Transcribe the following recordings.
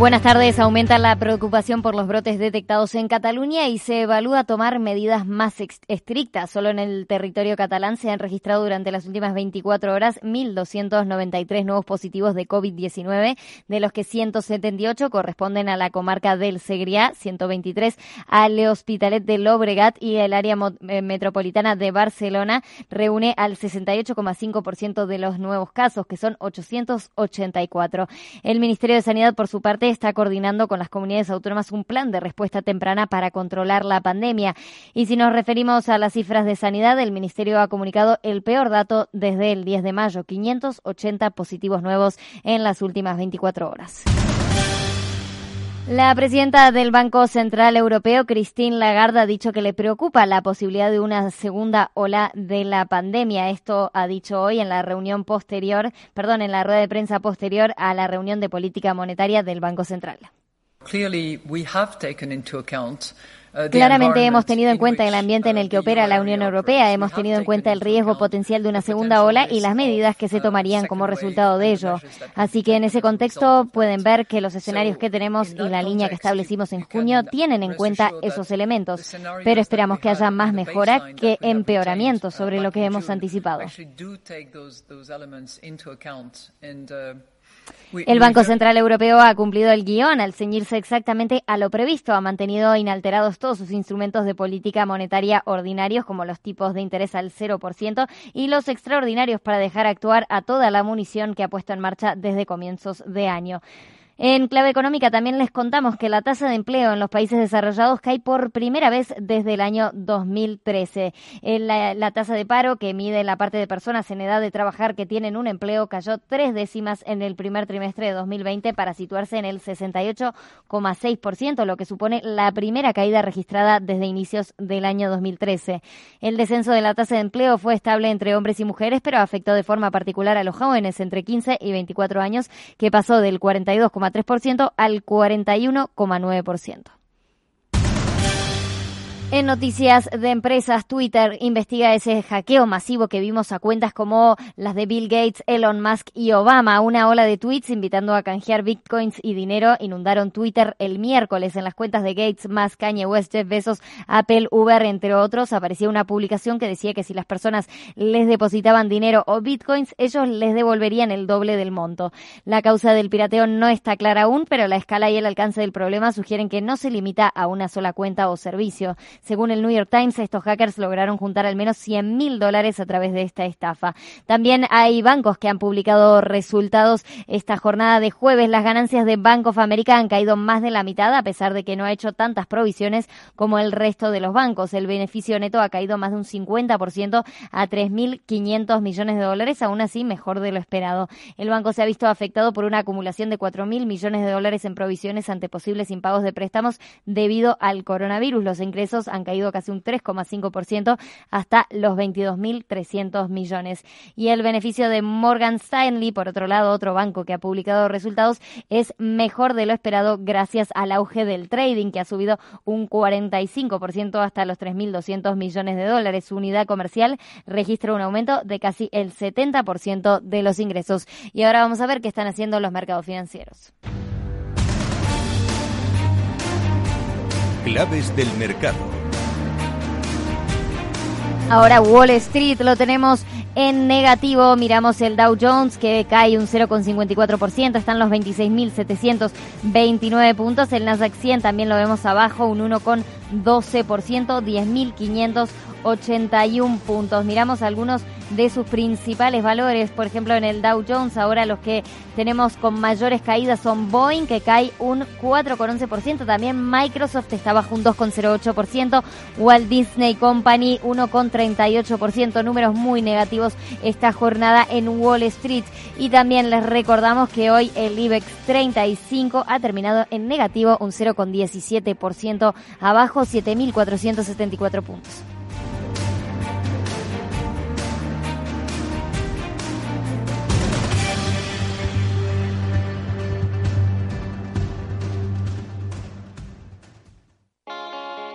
Buenas tardes. Aumenta la preocupación por los brotes detectados en Cataluña y se evalúa tomar medidas más estrictas. Solo en el territorio catalán se han registrado durante las últimas 24 horas 1.293 nuevos positivos de COVID-19, de los que 178 corresponden a la comarca del Segrià, 123 al Hospitalet de Llobregat y el área eh, metropolitana de Barcelona reúne al 68,5% de los nuevos casos, que son 884. El Ministerio de Sanidad, por su parte, está coordinando con las comunidades autónomas un plan de respuesta temprana para controlar la pandemia. Y si nos referimos a las cifras de sanidad, el Ministerio ha comunicado el peor dato desde el 10 de mayo, 580 positivos nuevos en las últimas 24 horas. La presidenta del Banco Central Europeo, Christine Lagarde, ha dicho que le preocupa la posibilidad de una segunda ola de la pandemia. Esto ha dicho hoy en la reunión posterior, perdón, en la rueda de prensa posterior a la reunión de política monetaria del Banco Central. Clearly, we have taken into Claramente hemos tenido en cuenta el ambiente en el que uh, opera la Unión Europea, hemos tenido en cuenta el riesgo potencial de una segunda ola y las medidas que se uh, tomarían como resultado de ello. Así que en ese contexto pueden ver que los escenarios que tenemos y la línea que establecimos en junio tienen en cuenta esos elementos, pero esperamos que haya más mejora que empeoramiento sobre lo que hemos anticipado. El Banco Central Europeo ha cumplido el guion al ceñirse exactamente a lo previsto. Ha mantenido inalterados todos sus instrumentos de política monetaria ordinarios, como los tipos de interés al 0% y los extraordinarios para dejar actuar a toda la munición que ha puesto en marcha desde comienzos de año. En clave económica también les contamos que la tasa de empleo en los países desarrollados cae por primera vez desde el año 2013. La, la, tasa de paro, que mide la parte de personas en edad de trabajar que tienen un empleo, cayó tres décimas en el primer trimestre de 2020 para situarse en el 68,6%, lo que supone la primera caída registrada desde inicios del año 2013. El descenso de la tasa de empleo fue estable entre hombres y mujeres, pero afectó de forma particular a los jóvenes entre 15 y 24 años, que pasó del 42,3% 3% al 41,9%. En noticias de empresas, Twitter investiga ese hackeo masivo que vimos a cuentas como las de Bill Gates, Elon Musk y Obama. Una ola de tweets invitando a canjear bitcoins y dinero inundaron Twitter el miércoles. En las cuentas de Gates, Musk, Kanye West, Jeff Bezos, Apple, Uber, entre otros, aparecía una publicación que decía que si las personas les depositaban dinero o bitcoins, ellos les devolverían el doble del monto. La causa del pirateo no está clara aún, pero la escala y el alcance del problema sugieren que no se limita a una sola cuenta o servicio. Según el New York Times, estos hackers lograron juntar al menos 100 mil dólares a través de esta estafa. También hay bancos que han publicado resultados esta jornada de jueves. Las ganancias de Bank of America han caído más de la mitad, a pesar de que no ha hecho tantas provisiones como el resto de los bancos. El beneficio neto ha caído más de un 50% a 3.500 millones de dólares, aún así mejor de lo esperado. El banco se ha visto afectado por una acumulación de 4.000 millones de dólares en provisiones ante posibles impagos de préstamos debido al coronavirus. Los ingresos han caído casi un 3,5% hasta los 22.300 millones. Y el beneficio de Morgan Stanley, por otro lado, otro banco que ha publicado resultados, es mejor de lo esperado gracias al auge del trading, que ha subido un 45% hasta los 3.200 millones de dólares. Su unidad comercial registra un aumento de casi el 70% de los ingresos. Y ahora vamos a ver qué están haciendo los mercados financieros. Claves del mercado. Ahora Wall Street lo tenemos en negativo. Miramos el Dow Jones que cae un 0,54%, están los 26.729 puntos. El Nasdaq 100 también lo vemos abajo, un 1,12%, 10.581 puntos. Miramos algunos de sus principales valores. Por ejemplo, en el Dow Jones ahora los que tenemos con mayores caídas son Boeing, que cae un 4,11%. También Microsoft está bajo un 2,08%. Walt Disney Company 1,38%. Números muy negativos esta jornada en Wall Street. Y también les recordamos que hoy el IBEX 35 ha terminado en negativo un 0,17% abajo 7.474 puntos.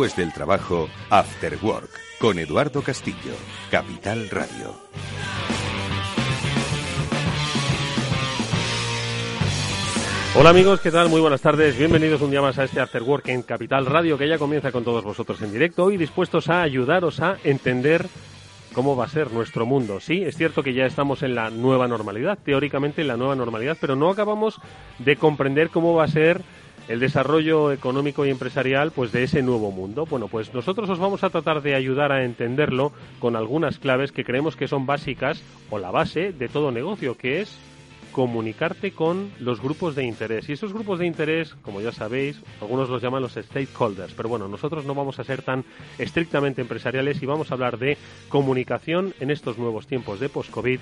Después del trabajo, After Work, con Eduardo Castillo, Capital Radio. Hola amigos, ¿qué tal? Muy buenas tardes. Bienvenidos un día más a este After Work en Capital Radio que ya comienza con todos vosotros en directo y dispuestos a ayudaros a entender cómo va a ser nuestro mundo. Sí, es cierto que ya estamos en la nueva normalidad, teóricamente en la nueva normalidad, pero no acabamos de comprender cómo va a ser el desarrollo económico y empresarial pues de ese nuevo mundo. Bueno, pues nosotros os vamos a tratar de ayudar a entenderlo con algunas claves que creemos que son básicas o la base de todo negocio, que es comunicarte con los grupos de interés. Y esos grupos de interés, como ya sabéis, algunos los llaman los stakeholders, pero bueno, nosotros no vamos a ser tan estrictamente empresariales y vamos a hablar de comunicación en estos nuevos tiempos de post-COVID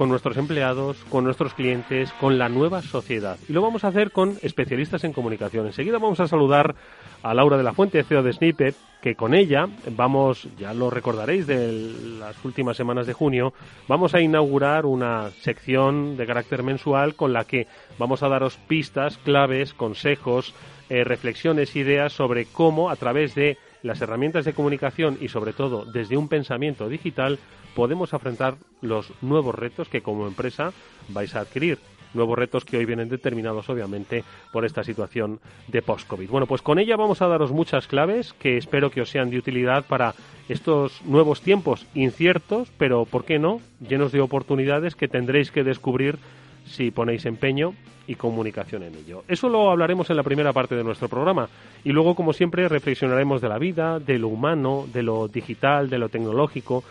con nuestros empleados, con nuestros clientes, con la nueva sociedad. Y lo vamos a hacer con especialistas en comunicación. Enseguida vamos a saludar a Laura de la Fuente, CEO de Snippet, que con ella vamos, ya lo recordaréis de las últimas semanas de junio, vamos a inaugurar una sección de carácter mensual con la que vamos a daros pistas, claves, consejos, eh, reflexiones, ideas sobre cómo a través de las herramientas de comunicación y sobre todo desde un pensamiento digital podemos afrontar los nuevos retos que como empresa vais a adquirir. Nuevos retos que hoy vienen determinados, obviamente, por esta situación de post-COVID. Bueno, pues con ella vamos a daros muchas claves que espero que os sean de utilidad para estos nuevos tiempos inciertos, pero, ¿por qué no?, llenos de oportunidades que tendréis que descubrir si ponéis empeño y comunicación en ello. Eso lo hablaremos en la primera parte de nuestro programa y luego, como siempre, reflexionaremos de la vida, de lo humano, de lo digital, de lo tecnológico,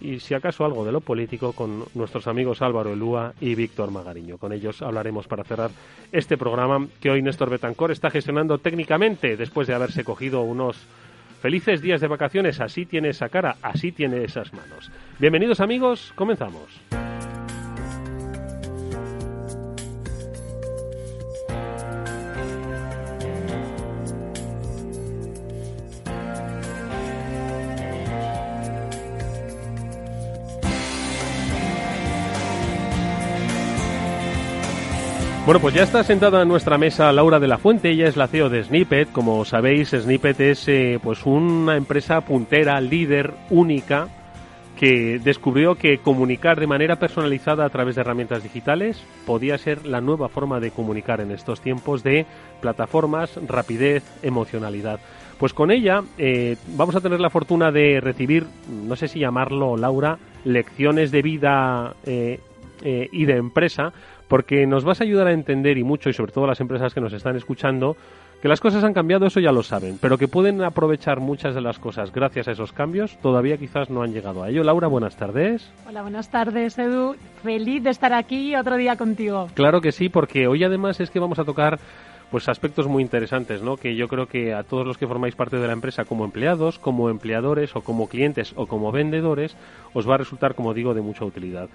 y si acaso algo de lo político con nuestros amigos Álvaro Elúa y Víctor Magariño. Con ellos hablaremos para cerrar este programa que hoy Néstor Betancor está gestionando técnicamente después de haberse cogido unos felices días de vacaciones. Así tiene esa cara, así tiene esas manos. Bienvenidos amigos, comenzamos. Bueno, pues ya está sentada en nuestra mesa Laura de la Fuente, ella es la CEO de Snippet. Como sabéis, Snippet es eh, pues una empresa puntera, líder, única, que descubrió que comunicar de manera personalizada a través de herramientas digitales podía ser la nueva forma de comunicar en estos tiempos de plataformas, rapidez, emocionalidad. Pues con ella eh, vamos a tener la fortuna de recibir, no sé si llamarlo, Laura, lecciones de vida eh, y de empresa porque nos vas a ayudar a entender y mucho, y sobre todo las empresas que nos están escuchando, que las cosas han cambiado, eso ya lo saben, pero que pueden aprovechar muchas de las cosas gracias a esos cambios, todavía quizás no han llegado a ello. Laura, buenas tardes. Hola, buenas tardes, Edu. Feliz de estar aquí otro día contigo. Claro que sí, porque hoy además es que vamos a tocar pues aspectos muy interesantes, ¿no? Que yo creo que a todos los que formáis parte de la empresa como empleados, como empleadores o como clientes o como vendedores os va a resultar, como digo, de mucha utilidad.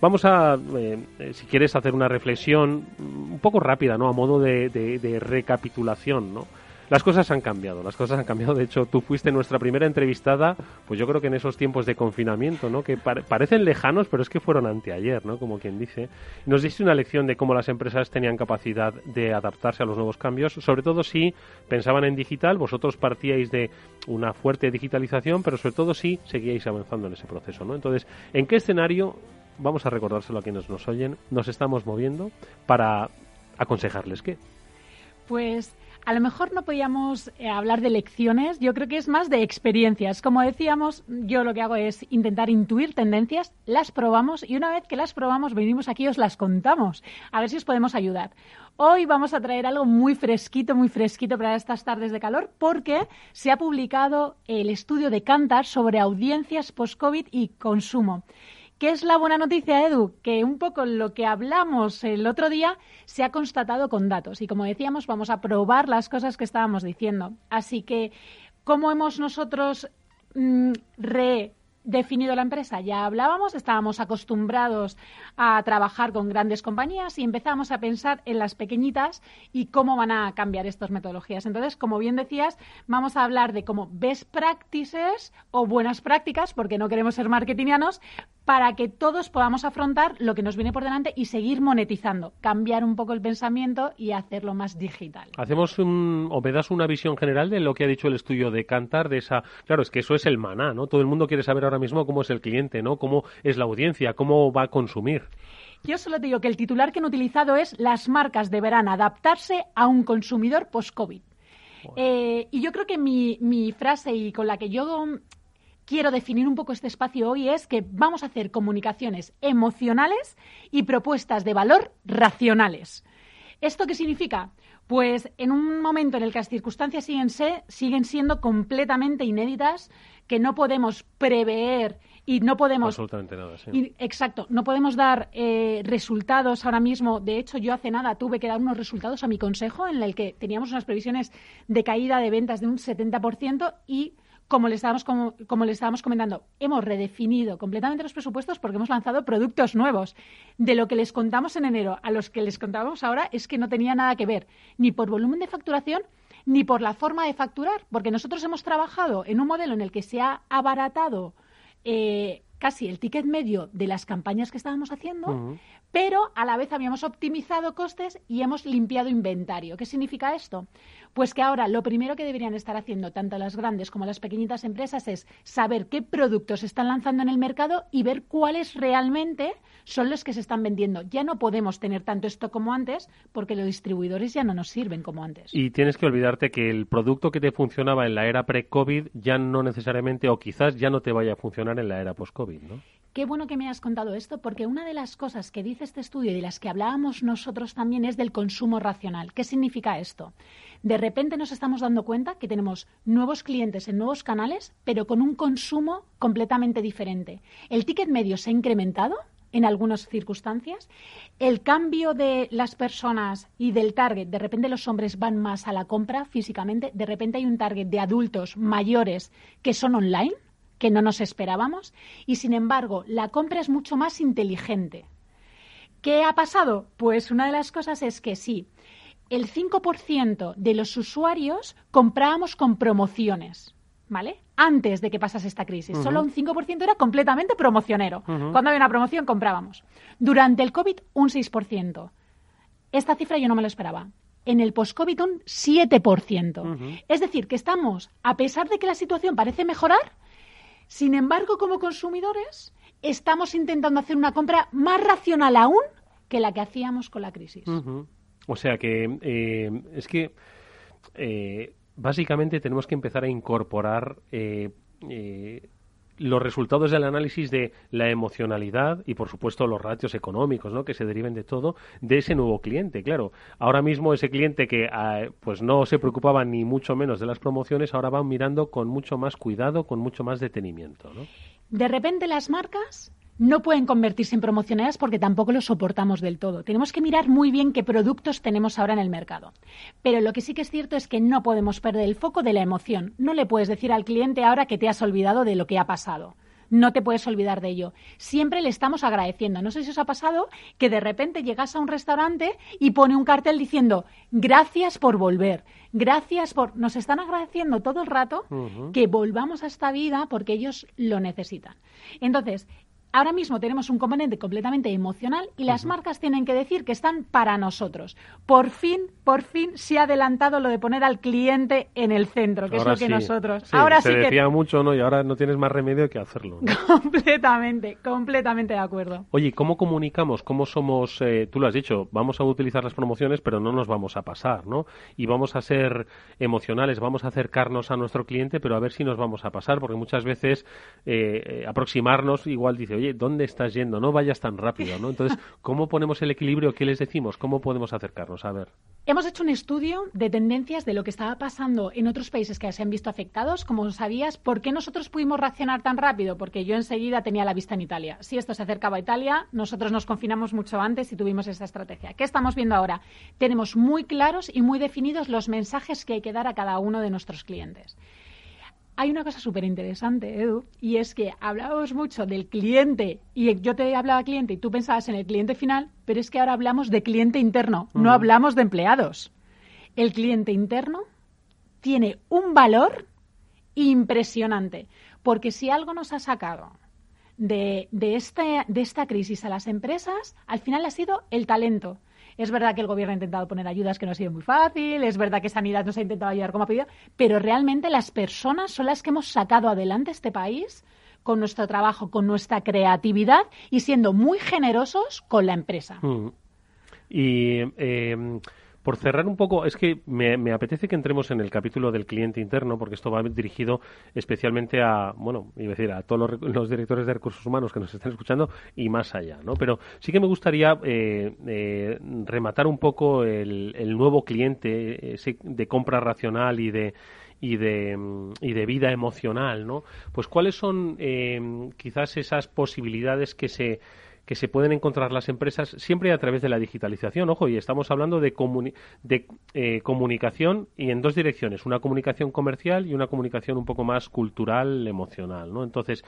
Vamos a, eh, eh, si quieres, hacer una reflexión un poco rápida, ¿no? A modo de, recapitulación, ¿no? Las cosas han cambiado, las cosas han cambiado. De hecho, tú fuiste nuestra primera entrevistada, pues yo creo que en esos tiempos de confinamiento, ¿no? Que parecen lejanos, pero es que fueron anteayer, ¿no? Como quien dice. Nos diste una lección de cómo las empresas tenían capacidad de adaptarse a los nuevos cambios, sobre todo si pensaban en digital, vosotros partíais de una fuerte digitalización, pero sobre todo si seguíais avanzando en ese proceso, ¿no? Entonces, ¿en qué escenario vamos a recordárselo a quienes nos oyen, nos estamos moviendo para aconsejarles qué. Pues a lo mejor no podíamos eh, hablar de lecciones, yo creo que es más de experiencias. Como decíamos, yo lo que hago es intentar intuir tendencias, las probamos y una vez que las probamos venimos aquí y os las contamos, a ver si os podemos ayudar. Hoy vamos a traer algo muy fresquito, muy fresquito para estas tardes de calor porque se ha publicado el estudio de Cantar sobre audiencias post-COVID y consumo. ¿Qué es la buena noticia, Edu? Que un poco lo que hablamos el otro día se ha constatado con datos. Y como decíamos, vamos a probar las cosas que estábamos diciendo. Así que, ¿cómo hemos nosotros mm, re definido la empresa. Ya hablábamos, estábamos acostumbrados a trabajar con grandes compañías y empezamos a pensar en las pequeñitas y cómo van a cambiar estas metodologías. Entonces, como bien decías, vamos a hablar de cómo best practices o buenas prácticas, porque no queremos ser marketingianos, para que todos podamos afrontar lo que nos viene por delante y seguir monetizando, cambiar un poco el pensamiento y hacerlo más digital. Hacemos un, o me das una visión general de lo que ha dicho el estudio de Cantar, de esa, claro, es que eso es el maná, ¿no? Todo el mundo quiere saber ahora mismo cómo es el cliente, ¿no? Cómo es la audiencia, cómo va a consumir. Yo solo te digo que el titular que han utilizado es las marcas deberán adaptarse a un consumidor post-COVID. Eh, y yo creo que mi, mi, frase y con la que yo quiero definir un poco este espacio hoy es que vamos a hacer comunicaciones emocionales y propuestas de valor racionales. ¿Esto qué significa? Pues en un momento en el que las circunstancias siguen, siguen siendo completamente inéditas, que no podemos prever y no podemos. Absolutamente nada, sí. exacto, no podemos dar eh, resultados ahora mismo. De hecho, yo hace nada tuve que dar unos resultados a mi consejo en el que teníamos unas previsiones de caída de ventas de un 70% y como le estábamos, como, le estábamos comentando, hemos redefinido completamente los presupuestos porque hemos lanzado productos nuevos. De lo que les contamos en enero a los que les contábamos ahora es que no tenía nada que ver, ni por volumen de facturación, ni por la forma de facturar, porque nosotros hemos trabajado en un modelo en el que se ha abaratado eh, casi el ticket medio de las campañas que estábamos haciendo, pero a la vez habíamos optimizado costes y hemos limpiado inventario. ¿Qué significa esto? Pues que ahora lo primero que deberían estar haciendo tanto las grandes como las pequeñitas empresas es saber qué productos se están lanzando en el mercado y ver cuáles realmente son los que se están vendiendo. Ya no podemos tener tanto esto como antes porque los distribuidores ya no nos sirven como antes. Y tienes que olvidarte que el producto que te funcionaba en la era pre-COVID ya no necesariamente o quizás ya no te vaya a funcionar en la era post-COVID, Qué bueno que me has contado esto, porque una de las cosas que dice este estudio y de las que hablábamos nosotros también es del consumo racional. ¿Qué significa esto? De repente nos estamos dando cuenta que tenemos nuevos clientes en nuevos canales, pero con un consumo completamente diferente. El ticket medio se ha incrementado en algunas circunstancias. El cambio de las personas y del target, de repente los hombres van más a la compra físicamente, de repente hay un target de adultos mayores que son online que no nos esperábamos y sin embargo la compra es mucho más inteligente. ¿Qué ha pasado? Pues una de las cosas es que sí, el 5% de los usuarios comprábamos con promociones, ¿vale? Antes de que pasase esta crisis. Solo un 5% era completamente promocionero. Cuando había una promoción comprábamos. Durante el COVID, un 6%. Esta cifra yo no me lo esperaba. En el post-COVID, un 7%. Es decir, que estamos, a pesar de que la situación parece mejorar, sin embargo, como consumidores, estamos intentando hacer una compra más racional aún que la que hacíamos con la crisis. O sea que eh, es que eh, básicamente tenemos que empezar a incorporar eh, los resultados del análisis de la emocionalidad y, por supuesto, los ratios económicos ¿no? que se deriven de todo de ese nuevo cliente. Claro, ahora mismo ese cliente que ah, pues no se preocupaba ni mucho menos de las promociones, ahora van mirando con mucho más cuidado, con mucho más detenimiento. ¿no? De repente las marcas no pueden convertirse en promocionadas porque tampoco lo soportamos del todo. Tenemos que mirar muy bien qué productos tenemos ahora en el mercado. Pero lo que sí que es cierto es que no podemos perder el foco de la emoción. No le puedes decir al cliente ahora que te has olvidado de lo que ha pasado. no te puedes olvidar de ello. Siempre le estamos agradeciendo. No sé si os ha pasado que de repente llegas a un restaurante y pone un cartel diciendo gracias por volver, gracias por... Nos están agradeciendo todo el rato que volvamos a esta vida porque ellos lo necesitan. Entonces, ahora mismo tenemos un componente completamente emocional y las marcas tienen que decir que están para nosotros. Por fin, por fin se ha adelantado lo de poner al cliente en el centro, que es lo que nosotros. ahora se sí decía mucho, ¿no? Y ahora no tienes más remedio que hacerlo. completamente, completamente de acuerdo. Oye, ¿cómo comunicamos? ¿Cómo somos? Eh, tú lo has dicho, vamos a utilizar las promociones, pero no nos vamos a pasar, ¿no? Y vamos a ser emocionales, vamos a acercarnos a nuestro cliente, pero a ver si nos vamos a pasar, porque muchas veces eh, eh, aproximarnos igual dice, oye, ¿dónde estás yendo? No vayas tan rápido. Entonces, ¿cómo ponemos el equilibrio? ¿Qué les decimos? ¿Cómo podemos acercarnos? A ver. Hemos hecho un estudio de tendencias de lo que estaba pasando en otros países que se han visto afectados. Como sabías, ¿por qué nosotros pudimos reaccionar tan rápido? Porque yo enseguida tenía la vista en Italia. Si esto se acercaba a Italia, nosotros nos confinamos mucho antes y tuvimos esa estrategia. ¿Qué estamos viendo ahora? Tenemos muy claros y muy definidos los mensajes que hay que dar a cada uno de nuestros clientes hay una cosa súper interesante, Edu, y es que hablábamos mucho del cliente, y yo te hablaba cliente y tú pensabas en el cliente final, pero es que ahora hablamos de cliente interno, no hablamos de empleados. El cliente interno tiene un valor impresionante, porque si algo nos ha sacado de, de, este, de esta crisis a las empresas, al final ha sido el talento. Es verdad que el gobierno ha intentado poner ayudas que no ha sido muy fácil, es verdad que Sanidad nos ha intentado ayudar como ha pedido, pero realmente las personas son las que hemos sacado adelante este país con nuestro trabajo, con nuestra creatividad y siendo muy generosos con la empresa. Mm. Y eh, por cerrar un poco, es que me, apetece que entremos en el capítulo del cliente interno, porque esto va dirigido especialmente a, bueno, iba a decir, a todos los, directores de recursos humanos que nos están escuchando y más allá, ¿no? Pero sí que me gustaría eh, eh, rematar un poco el, nuevo cliente de compra racional y de y de, y de vida emocional, ¿no? Pues cuáles son eh, quizás esas posibilidades que se que se pueden encontrar las empresas siempre a través de la digitalización. Ojo, y estamos hablando de, de eh, comunicación y en dos direcciones, una comunicación comercial y una comunicación un poco más cultural, emocional, ¿no? Entonces,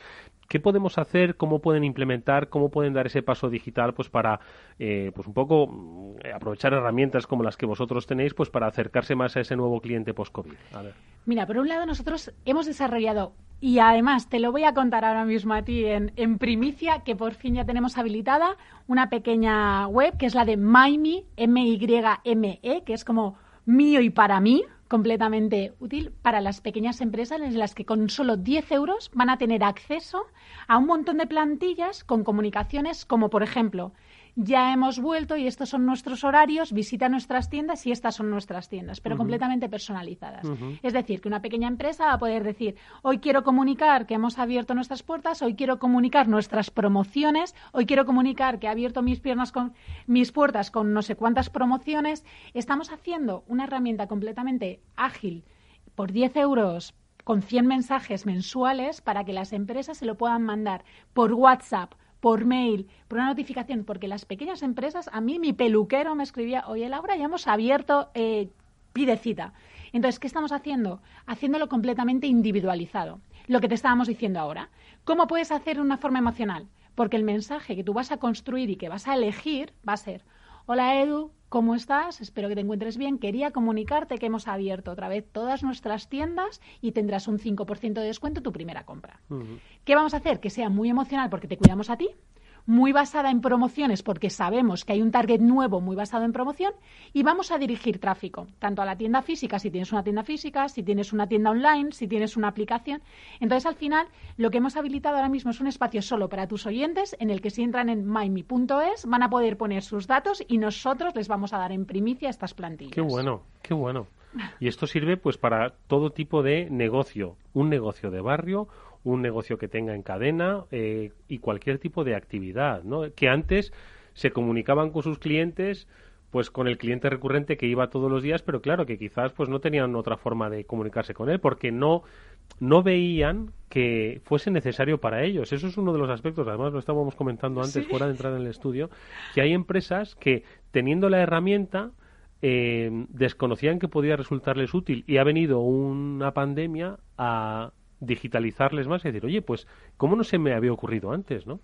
¿qué podemos hacer? ¿Cómo pueden implementar? ¿Cómo pueden dar ese paso digital? Pues para, eh, pues un poco mm, aprovechar herramientas como las que vosotros tenéis, pues para acercarse más a ese nuevo cliente post-COVID. Mira, por un lado nosotros hemos desarrollado y además, te lo voy a contar ahora mismo a ti en, en, primicia, que por fin ya tenemos una pequeña web que es la de MyMe, M-Y-M-E, que es como mío y para mí, completamente útil para las pequeñas empresas en las que con solo 10 euros van a tener acceso a un montón de plantillas con comunicaciones como, por ejemplo, ya hemos vuelto y estos son nuestros horarios, visita nuestras tiendas y estas son nuestras tiendas, pero completamente personalizadas. Es decir, que una pequeña empresa va a poder decir, hoy quiero comunicar que hemos abierto nuestras puertas, hoy quiero comunicar nuestras promociones, hoy quiero comunicar que he abierto mis piernas con mis puertas con no sé cuántas promociones. Estamos haciendo una herramienta completamente ágil por 10 euros con 100 mensajes mensuales para que las empresas se lo puedan mandar por WhatsApp, por mail, por una notificación, porque las pequeñas empresas, a mí mi peluquero me escribía, oye Laura, ya hemos abierto, eh, pide cita. Entonces, ¿qué estamos haciendo? Haciéndolo completamente individualizado. Lo que te estábamos diciendo ahora. ¿Cómo puedes hacer una forma emocional? Porque el mensaje que tú vas a construir y que vas a elegir va a ser, hola Edu, ¿Cómo estás? Espero que te encuentres bien. Quería comunicarte que hemos abierto otra vez todas nuestras tiendas y tendrás un 5% de descuento en tu primera compra. ¿Qué vamos a hacer? Que sea muy emocional porque te cuidamos a ti, muy basada en promociones porque sabemos que hay un target nuevo muy basado en promoción y vamos a dirigir tráfico, tanto a la tienda física, si tienes una tienda física, si tienes una tienda online, si tienes una aplicación. Entonces, al final, lo que hemos habilitado ahora mismo es un espacio solo para tus oyentes en el que si entran en myme.es van a poder poner sus datos y nosotros les vamos a dar en primicia estas plantillas. Qué bueno, qué bueno. Y esto sirve pues para todo tipo de negocio, un negocio de barrio, un negocio que tenga en cadena eh, y cualquier tipo de actividad, ¿no? Que antes se comunicaban con sus clientes pues con el cliente recurrente que iba todos los días, pero claro que quizás pues no tenían otra forma de comunicarse con él porque no no veían que fuese necesario para ellos. Eso es uno de los aspectos, además lo estábamos comentando antes fuera de entrar en el estudio, que hay empresas que teniendo la herramienta eh, desconocían que podía resultarles útil y ha venido una pandemia a digitalizarles más y decir, oye, pues, ¿cómo no se me había ocurrido antes, no?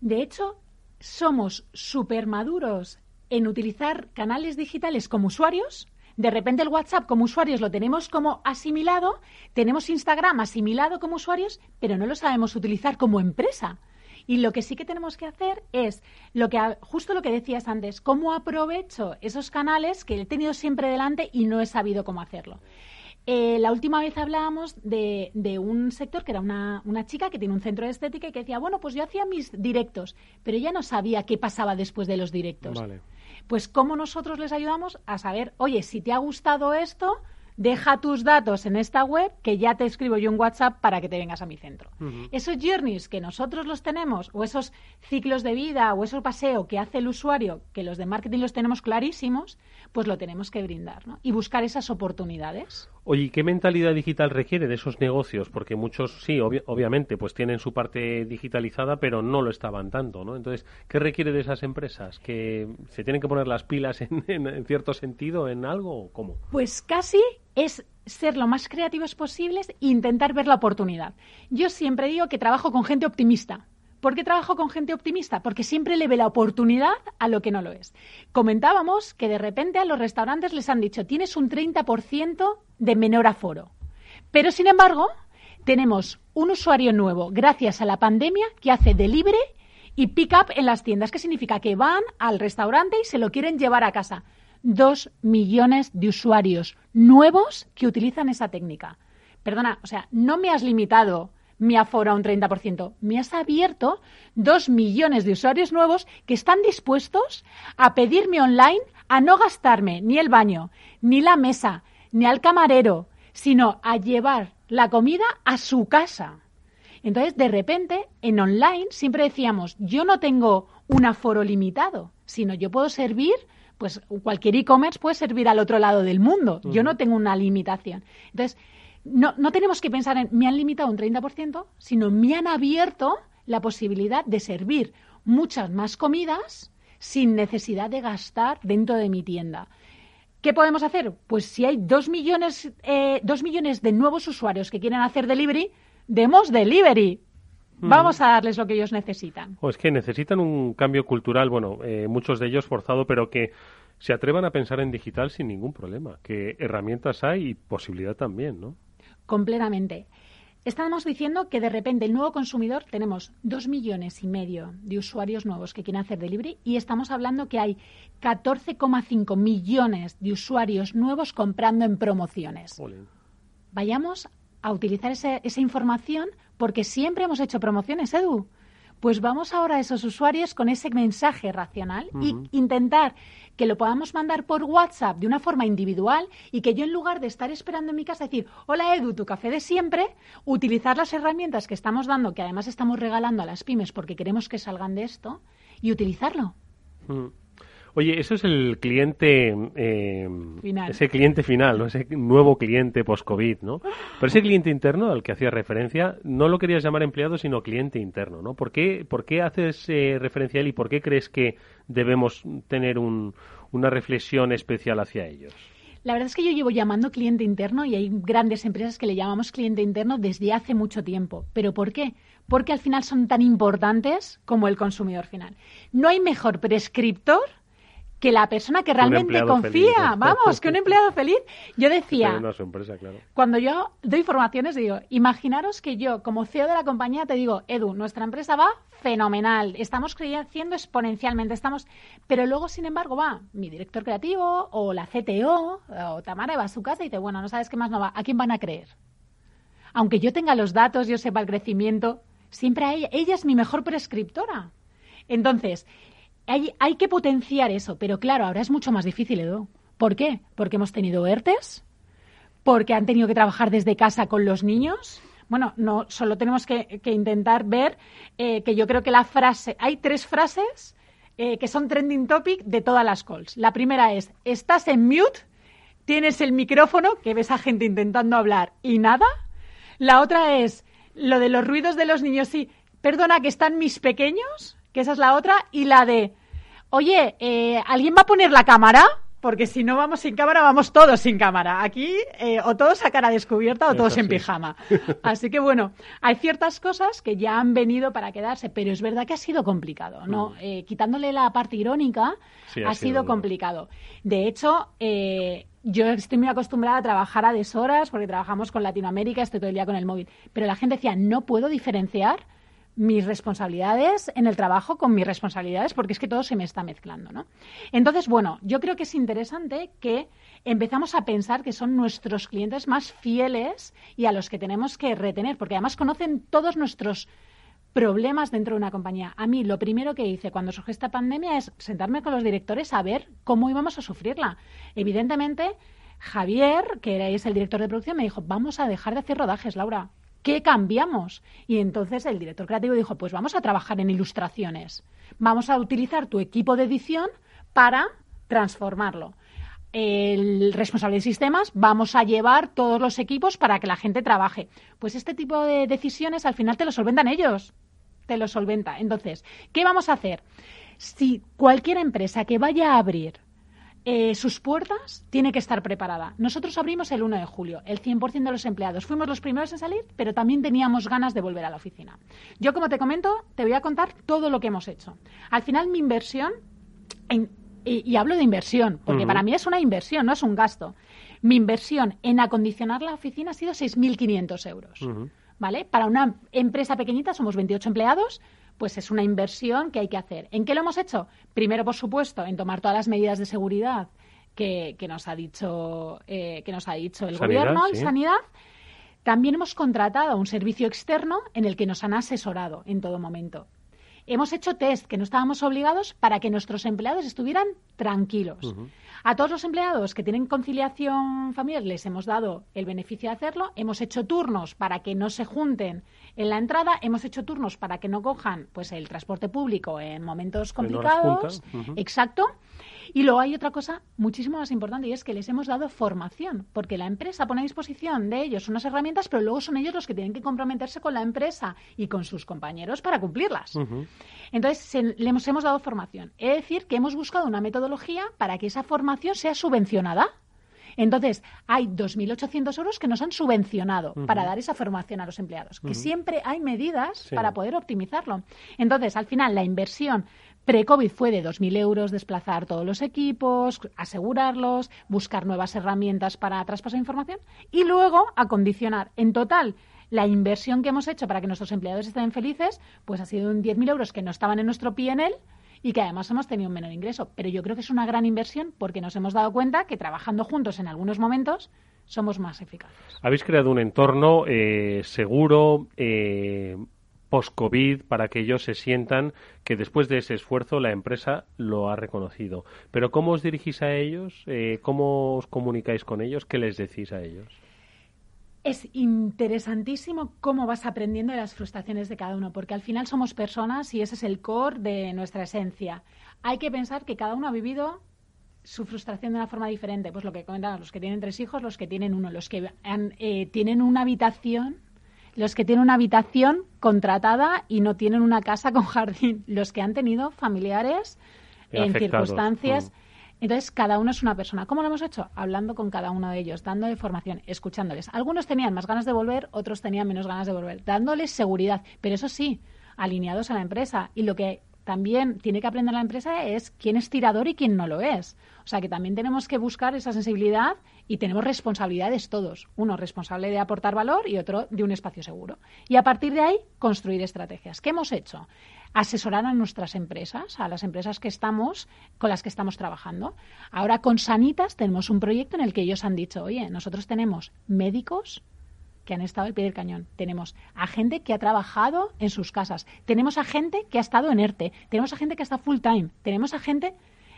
De hecho, somos súper maduros en utilizar canales digitales como usuarios. De repente el WhatsApp como usuarios lo tenemos como asimilado, tenemos Instagram asimilado como usuarios, pero no lo sabemos utilizar como empresa. Y lo que sí que tenemos que hacer es lo que justo lo que decías antes, cómo aprovecho esos canales que he tenido siempre delante y no he sabido cómo hacerlo. Eh, la última vez hablábamos de, un sector que era una, una, chica que tiene un centro de estética y que decía, bueno, pues yo hacía mis directos, pero ella no sabía qué pasaba después de los directos. Pues cómo nosotros les ayudamos a saber, oye, si te ha gustado esto, deja tus datos en esta web que ya te escribo yo un WhatsApp para que te vengas a mi centro. Esos journeys que nosotros los tenemos, o esos ciclos de vida, o ese paseo que hace el usuario, que los de marketing los tenemos clarísimos, pues lo tenemos que brindar ¿no? y buscar esas oportunidades. Oye, ¿qué mentalidad digital requiere de esos negocios? Porque muchos, sí, obviamente, pues tienen su parte digitalizada, pero no lo estaban tanto, ¿no? Entonces, ¿qué requiere de esas empresas? ¿Que se tienen que poner las pilas en, en cierto sentido en algo o cómo? Pues casi es ser lo más creativos posibles e intentar ver la oportunidad. Yo siempre digo que trabajo con gente optimista. ¿Por qué trabajo con gente optimista? Porque siempre le ve la oportunidad a lo que no lo es. Comentábamos que de repente a los restaurantes les han dicho tienes un 30% de menor aforo. Pero sin embargo, tenemos un usuario nuevo gracias a la pandemia que hace delivery y pick up en las tiendas. ¿Qué significa? Que van al restaurante y se lo quieren llevar a casa. Dos millones de usuarios nuevos que utilizan esa técnica. Perdona, o sea, no me has limitado mi aforo a un 30%. Me has abierto dos millones de usuarios nuevos que están dispuestos a pedirme online a no gastarme ni el baño, ni la mesa, ni al camarero, sino a llevar la comida a su casa. Entonces, de repente, en online siempre decíamos, yo no tengo un aforo limitado, sino yo puedo servir, pues cualquier e-commerce puede servir al otro lado del mundo. Yo no tengo una limitación. Entonces, no, no tenemos que pensar en me han limitado un 30%, sino me han abierto la posibilidad de servir muchas más comidas sin necesidad de gastar dentro de mi tienda. ¿Qué podemos hacer? Pues si hay dos millones, eh, dos millones de nuevos usuarios que quieren hacer delivery, demos delivery. Mm. Vamos a darles lo que ellos necesitan. O es que necesitan un cambio cultural, bueno, eh, muchos de ellos forzado, pero que se atrevan a pensar en digital sin ningún problema, que herramientas hay y posibilidad también, ¿no? Completamente. Estamos diciendo que de repente el nuevo consumidor tenemos dos millones y medio de usuarios nuevos que quieren hacer delivery y estamos hablando que hay 14,5 millones de usuarios nuevos comprando en promociones. Vayamos a utilizar esa información porque siempre hemos hecho promociones, Edu. Pues vamos ahora a esos usuarios con ese mensaje racional y intentar que lo podamos mandar por WhatsApp de una forma individual y que yo en lugar de estar esperando en mi casa decir, hola Edu, tu café de siempre, utilizar las herramientas que estamos dando, que además estamos regalando a las pymes porque queremos que salgan de esto, y utilizarlo. Oye, eso es el cliente, eh, ese cliente final, ¿no? ese nuevo cliente post-COVID, ¿no? Pero ese cliente interno al que hacía referencia, no lo querías llamar empleado, sino cliente interno, ¿no? ¿Por qué, por qué haces eh, referencia a él y por qué crees que debemos tener una reflexión especial hacia ellos? La verdad es que yo llevo llamando cliente interno y hay grandes empresas que le llamamos cliente interno desde hace mucho tiempo. ¿Pero por qué? Porque al final son tan importantes como el consumidor final. No hay mejor prescriptor que la persona que realmente confía, vamos, que un empleado feliz. Yo decía, cuando yo doy informaciones, digo, imaginaros que yo, como CEO de la compañía, te digo, Edu, nuestra empresa va fenomenal, estamos creciendo exponencialmente, estamos, pero luego, sin embargo, va mi director creativo o la CTO o Tamara va a su casa y dice, bueno, no sabes qué más no va, ¿a quién van a creer? Aunque yo tenga los datos, yo sepa el crecimiento, siempre ella, ella es mi mejor prescriptora. Entonces, hay, que potenciar eso, pero claro, ahora es mucho más difícil, Edu. ¿Por qué? Porque hemos tenido ERTES, porque han tenido que trabajar desde casa con los niños. Bueno, no, solo tenemos que, intentar ver eh, que yo creo que la frase, hay tres frases eh, que son trending topic de todas las calls. La primera es, estás en mute, tienes el micrófono, que ves a gente intentando hablar y nada. La otra es lo de los ruidos de los niños, sí, perdona que están mis pequeños, que esa es la otra, y la de, oye, eh, ¿alguien va a poner la cámara? porque si no vamos sin cámara, vamos todos sin cámara. Aquí eh, o todos a cara descubierta o todos en pijama. Así que bueno, hay ciertas cosas que ya han venido para quedarse, pero es verdad que ha sido complicado, ¿no? Mm. Eh, quitándole la parte irónica, ha, sido, complicado. De hecho, yo estoy muy acostumbrada a trabajar a deshoras porque trabajamos con Latinoamérica, estoy todo el día con el móvil. Pero la gente decía, no puedo diferenciar mis responsabilidades en el trabajo con mis responsabilidades porque es que todo se me está mezclando, ¿no? Entonces, bueno, yo creo que es interesante que empezamos a pensar que son nuestros clientes más fieles y a los que tenemos que retener, porque además conocen todos nuestros problemas dentro de una compañía. A mí lo primero que hice cuando surgió esta pandemia es sentarme con los directores a ver cómo íbamos a sufrirla. Evidentemente, Javier, que es el director de producción, me dijo, vamos a dejar de hacer rodajes, Laura. ¿Qué cambiamos? Y entonces el director creativo dijo, pues vamos a trabajar en ilustraciones. Vamos a utilizar tu equipo de edición para transformarlo. El responsable de sistemas, vamos a llevar todos los equipos para que la gente trabaje. Pues este tipo de decisiones al final te lo solventan ellos. Te lo solventa. Entonces, ¿qué vamos a hacer? Si cualquier empresa que vaya a abrir eh, sus puertas tiene que estar preparada. Nosotros abrimos el 1 de julio, el 100% de los empleados. Fuimos los primeros en salir, pero también teníamos ganas de volver a la oficina. Yo, como te comento, te voy a contar todo lo que hemos hecho. Al final, mi inversión, y, hablo de inversión, porque para mí es una inversión, no es un gasto. Mi inversión en acondicionar la oficina ha sido 6.500 euros. ¿Vale? Para una empresa pequeñita, somos 28 empleados, pues es una inversión que hay que hacer. ¿En qué lo hemos hecho? Primero, por supuesto, en tomar todas las medidas de seguridad que, nos ha dicho eh, que nos ha dicho el gobierno y sanidad. También hemos contratado un servicio externo en el que nos han asesorado en todo momento. Hemos hecho test que no estábamos obligados para que nuestros empleados estuvieran tranquilos. A todos los empleados que tienen conciliación familiar les hemos dado el beneficio de hacerlo. Hemos hecho turnos para que no se junten en la entrada. Hemos hecho turnos para que no cojan pues el transporte público en momentos complicados. Exacto. Y luego hay otra cosa muchísimo más importante y es que les hemos dado formación, porque la empresa pone a disposición de ellos unas herramientas, pero luego son ellos los que tienen que comprometerse con la empresa y con sus compañeros para cumplirlas. Entonces, le hemos, hemos dado formación. Es decir, que hemos buscado una metodología para que esa formación sea subvencionada. Entonces, hay 2.800 euros que nos han subvencionado para dar esa formación a los empleados, que siempre hay medidas para poder optimizarlo. Entonces, al final, la inversión Pre-COVID fue de 2.000 euros desplazar todos los equipos, asegurarlos, buscar nuevas herramientas para traspasar información y luego acondicionar. En total, la inversión que hemos hecho para que nuestros empleados estén felices, pues ha sido un 10.000 euros que no estaban en nuestro PNL y que además hemos tenido un menor ingreso. Pero yo creo que es una gran inversión porque nos hemos dado cuenta que trabajando juntos en algunos momentos somos más eficaces. Habéis creado un entorno eh, seguro, eh, post-COVID para que ellos se sientan que después de ese esfuerzo la empresa lo ha reconocido. Pero ¿cómo os dirigís a ellos? Eh, ¿Cómo os comunicáis con ellos? ¿Qué les decís a ellos? Es interesantísimo cómo vas aprendiendo de las frustraciones de cada uno, porque al final somos personas y ese es el core de nuestra esencia. Hay que pensar que cada uno ha vivido su frustración de una forma diferente. Pues lo que comentaban, los que tienen tres hijos, los que tienen uno, los que eh, tienen una habitación los que tienen una habitación contratada y no tienen una casa con jardín, los que han tenido familiares en circunstancias. Mm. Entonces, cada uno es una persona. ¿Cómo lo hemos hecho? Hablando con cada uno de ellos, dándole formación, escuchándoles. Algunos tenían más ganas de volver, otros tenían menos ganas de volver, dándoles seguridad, pero eso sí, alineados a la empresa. Y lo que también tiene que aprender la empresa es quién es tirador y quién no lo es. O sea que también tenemos que buscar esa sensibilidad y tenemos responsabilidades todos. Uno responsable de aportar valor y otro de un espacio seguro. Y a partir de ahí, construir estrategias. ¿Qué hemos hecho? Asesorar a nuestras empresas, a las empresas que estamos, con las que estamos trabajando. Ahora con Sanitas tenemos un proyecto en el que ellos han dicho, oye, nosotros tenemos médicos que han estado al pie del cañón. Tenemos a gente que ha trabajado en sus casas. Tenemos a gente que ha estado en ERTE. Tenemos a gente que está full time. Tenemos a gente.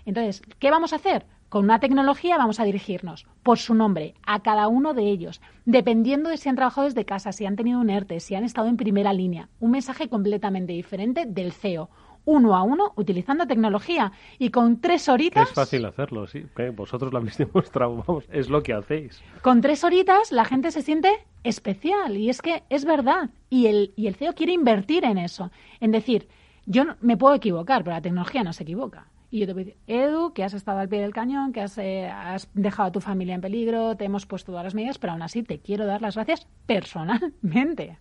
Entonces, ¿qué vamos a hacer? Con una tecnología vamos a dirigirnos por su nombre a cada uno de ellos, dependiendo de si han trabajado desde casa, si han tenido un ERTE, si han estado en primera línea. Un mensaje completamente diferente del CEO uno a uno utilizando tecnología y con tres horitas. es fácil hacerlo, sí. Vosotros lo habéis demostrado, vamos, es lo que hacéis. Con tres horitas la gente se siente especial y es que es verdad. Y el, y el CEO quiere invertir en eso. En decir, yo me puedo equivocar, pero la tecnología no se equivoca. Y yo te voy a decir, Edu, que has estado al pie del cañón, que has, eh, has dejado a tu familia en peligro, te hemos puesto todas las medidas, pero aún así te quiero dar las gracias personalmente.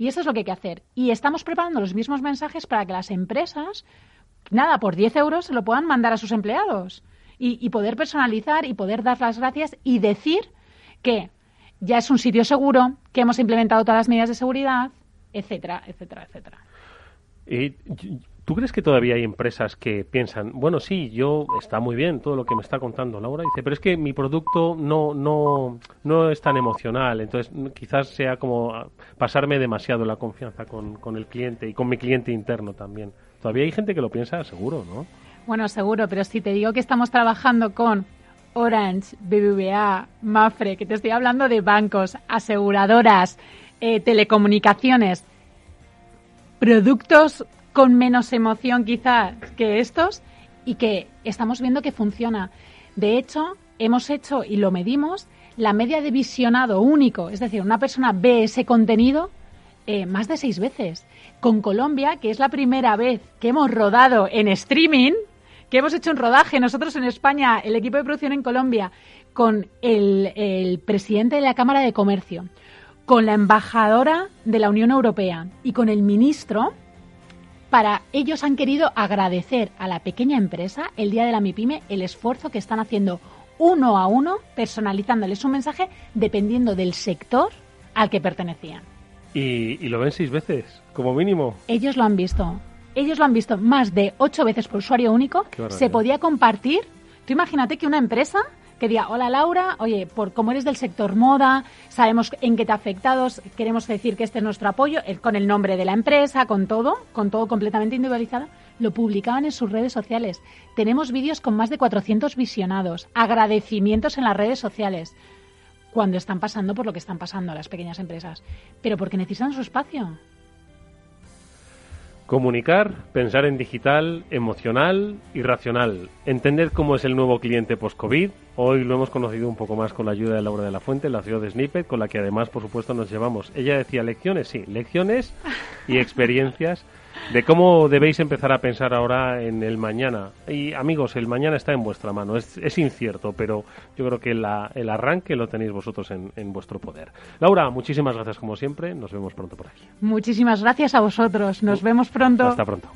Y eso es lo que hay que hacer. Y estamos preparando los mismos mensajes para que las empresas, nada, por 10 euros se lo puedan mandar a sus empleados. Y, poder personalizar y poder dar las gracias y decir que ya es un sitio seguro, que hemos implementado todas las medidas de seguridad, etcétera, etcétera, etcétera. ¿Tú crees que todavía hay empresas que piensan, bueno, sí, yo está muy bien todo lo que me está contando Laura, dice, pero es que mi producto no, no, no es tan emocional, entonces quizás sea como pasarme demasiado la confianza con, con el cliente y con mi cliente interno también. Todavía hay gente que lo piensa, seguro, ¿no? Bueno, seguro, pero si te digo que estamos trabajando con Orange, BBVA, Mafre, que te estoy hablando de bancos, aseguradoras, eh, telecomunicaciones, productos con menos emoción quizás que estos y que estamos viendo que funciona. De hecho, hemos hecho y lo medimos la media de visionado único, es decir, una persona ve ese contenido eh, más de seis veces. Con Colombia, que es la primera vez que hemos rodado en streaming, que hemos hecho un rodaje nosotros en España, el equipo de producción en Colombia, con el, el presidente de la Cámara de Comercio, con la embajadora de la Unión Europea y con el ministro, para ellos han querido agradecer a la pequeña empresa el día de la MIPYME el esfuerzo que están haciendo uno a uno, personalizándoles un mensaje dependiendo del sector al que pertenecían. Y, y, lo ven seis veces, como mínimo. Ellos lo han visto. Ellos lo han visto más de ocho veces por usuario único. Se podía compartir. Tú imagínate que una empresa que diga, hola Laura, oye, por como eres del sector moda, sabemos en qué te ha afectado, queremos decir que este es nuestro apoyo, con el nombre de la empresa, con todo, con todo completamente individualizado, lo publicaban en sus redes sociales. Tenemos vídeos con más de 400 visionados, agradecimientos en las redes sociales, cuando están pasando por lo que están pasando las pequeñas empresas, pero porque necesitan su espacio. Comunicar, pensar en digital, emocional y racional. Entender cómo es el nuevo cliente post-COVID. Hoy lo hemos conocido un poco más con la ayuda de Laura de la Fuente, la CEO de Snippet, con la que además, por supuesto, nos llevamos. Ella decía lecciones, sí, lecciones y experiencias de cómo debéis empezar a pensar ahora en el mañana. Y amigos, el mañana está en vuestra mano, es, es incierto, pero yo creo que la, el arranque lo tenéis vosotros en, en, vuestro poder. Laura, muchísimas gracias como siempre, nos vemos pronto por aquí. Muchísimas gracias a vosotros, nos vemos pronto. Hasta pronto.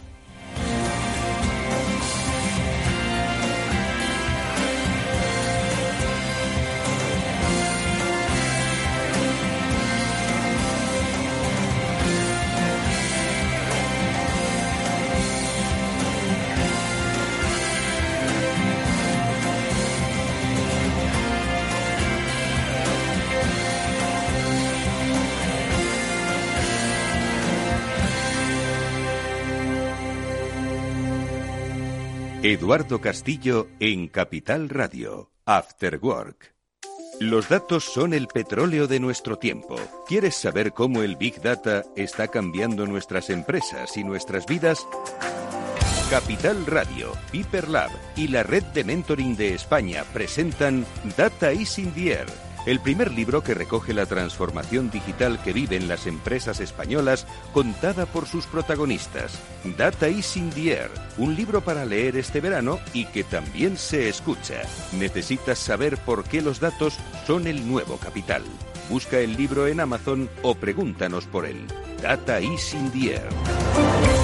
Eduardo Castillo en Capital Radio, After Work. Los datos son el petróleo de nuestro tiempo. ¿Quieres saber cómo el Big Data está cambiando nuestras empresas y nuestras vidas? Capital Radio, Piper Lab y la red de mentoring de España presentan Data is in the Air el primer libro que recoge la transformación digital que viven las empresas españolas contada por sus protagonistas. Data is in the Air, un libro para leer este verano y que también se escucha. Necesitas saber por qué los datos son el nuevo capital. Busca el libro en Amazon o pregúntanos por él. Data is in the Air.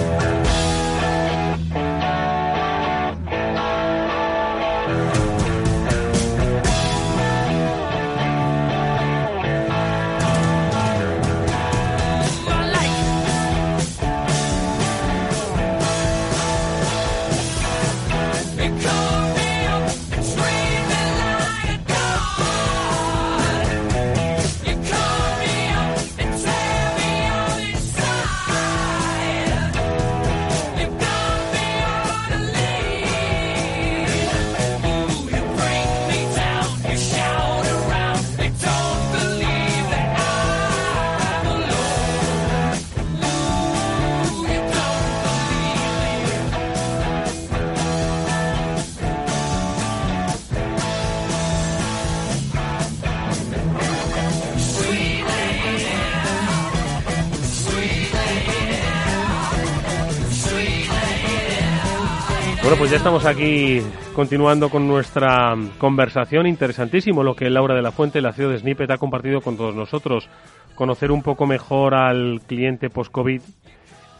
Bueno, pues ya estamos aquí continuando con nuestra conversación. Interesantísimo lo que Laura de la Fuente, la CEO de Snippet, ha compartido con todos nosotros. Conocer un poco mejor al cliente post-COVID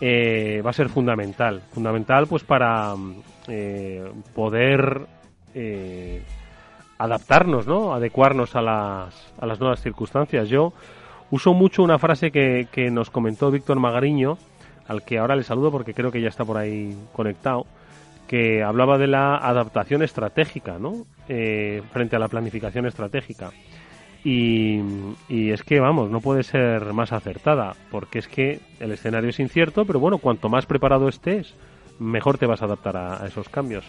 eh, va a ser fundamental. Fundamental pues para eh, poder eh, adaptarnos, ¿no? Adecuarnos a las, a las nuevas circunstancias. Yo uso mucho una frase que, que nos comentó Víctor Magariño, al que ahora le saludo porque creo que ya está por ahí conectado que hablaba de la adaptación estratégica, ¿no? Eh, frente a la planificación estratégica. Y, es que, vamos, no puede ser más acertada, porque es que el escenario es incierto, pero bueno, cuanto más preparado estés, mejor te vas a adaptar a, esos cambios.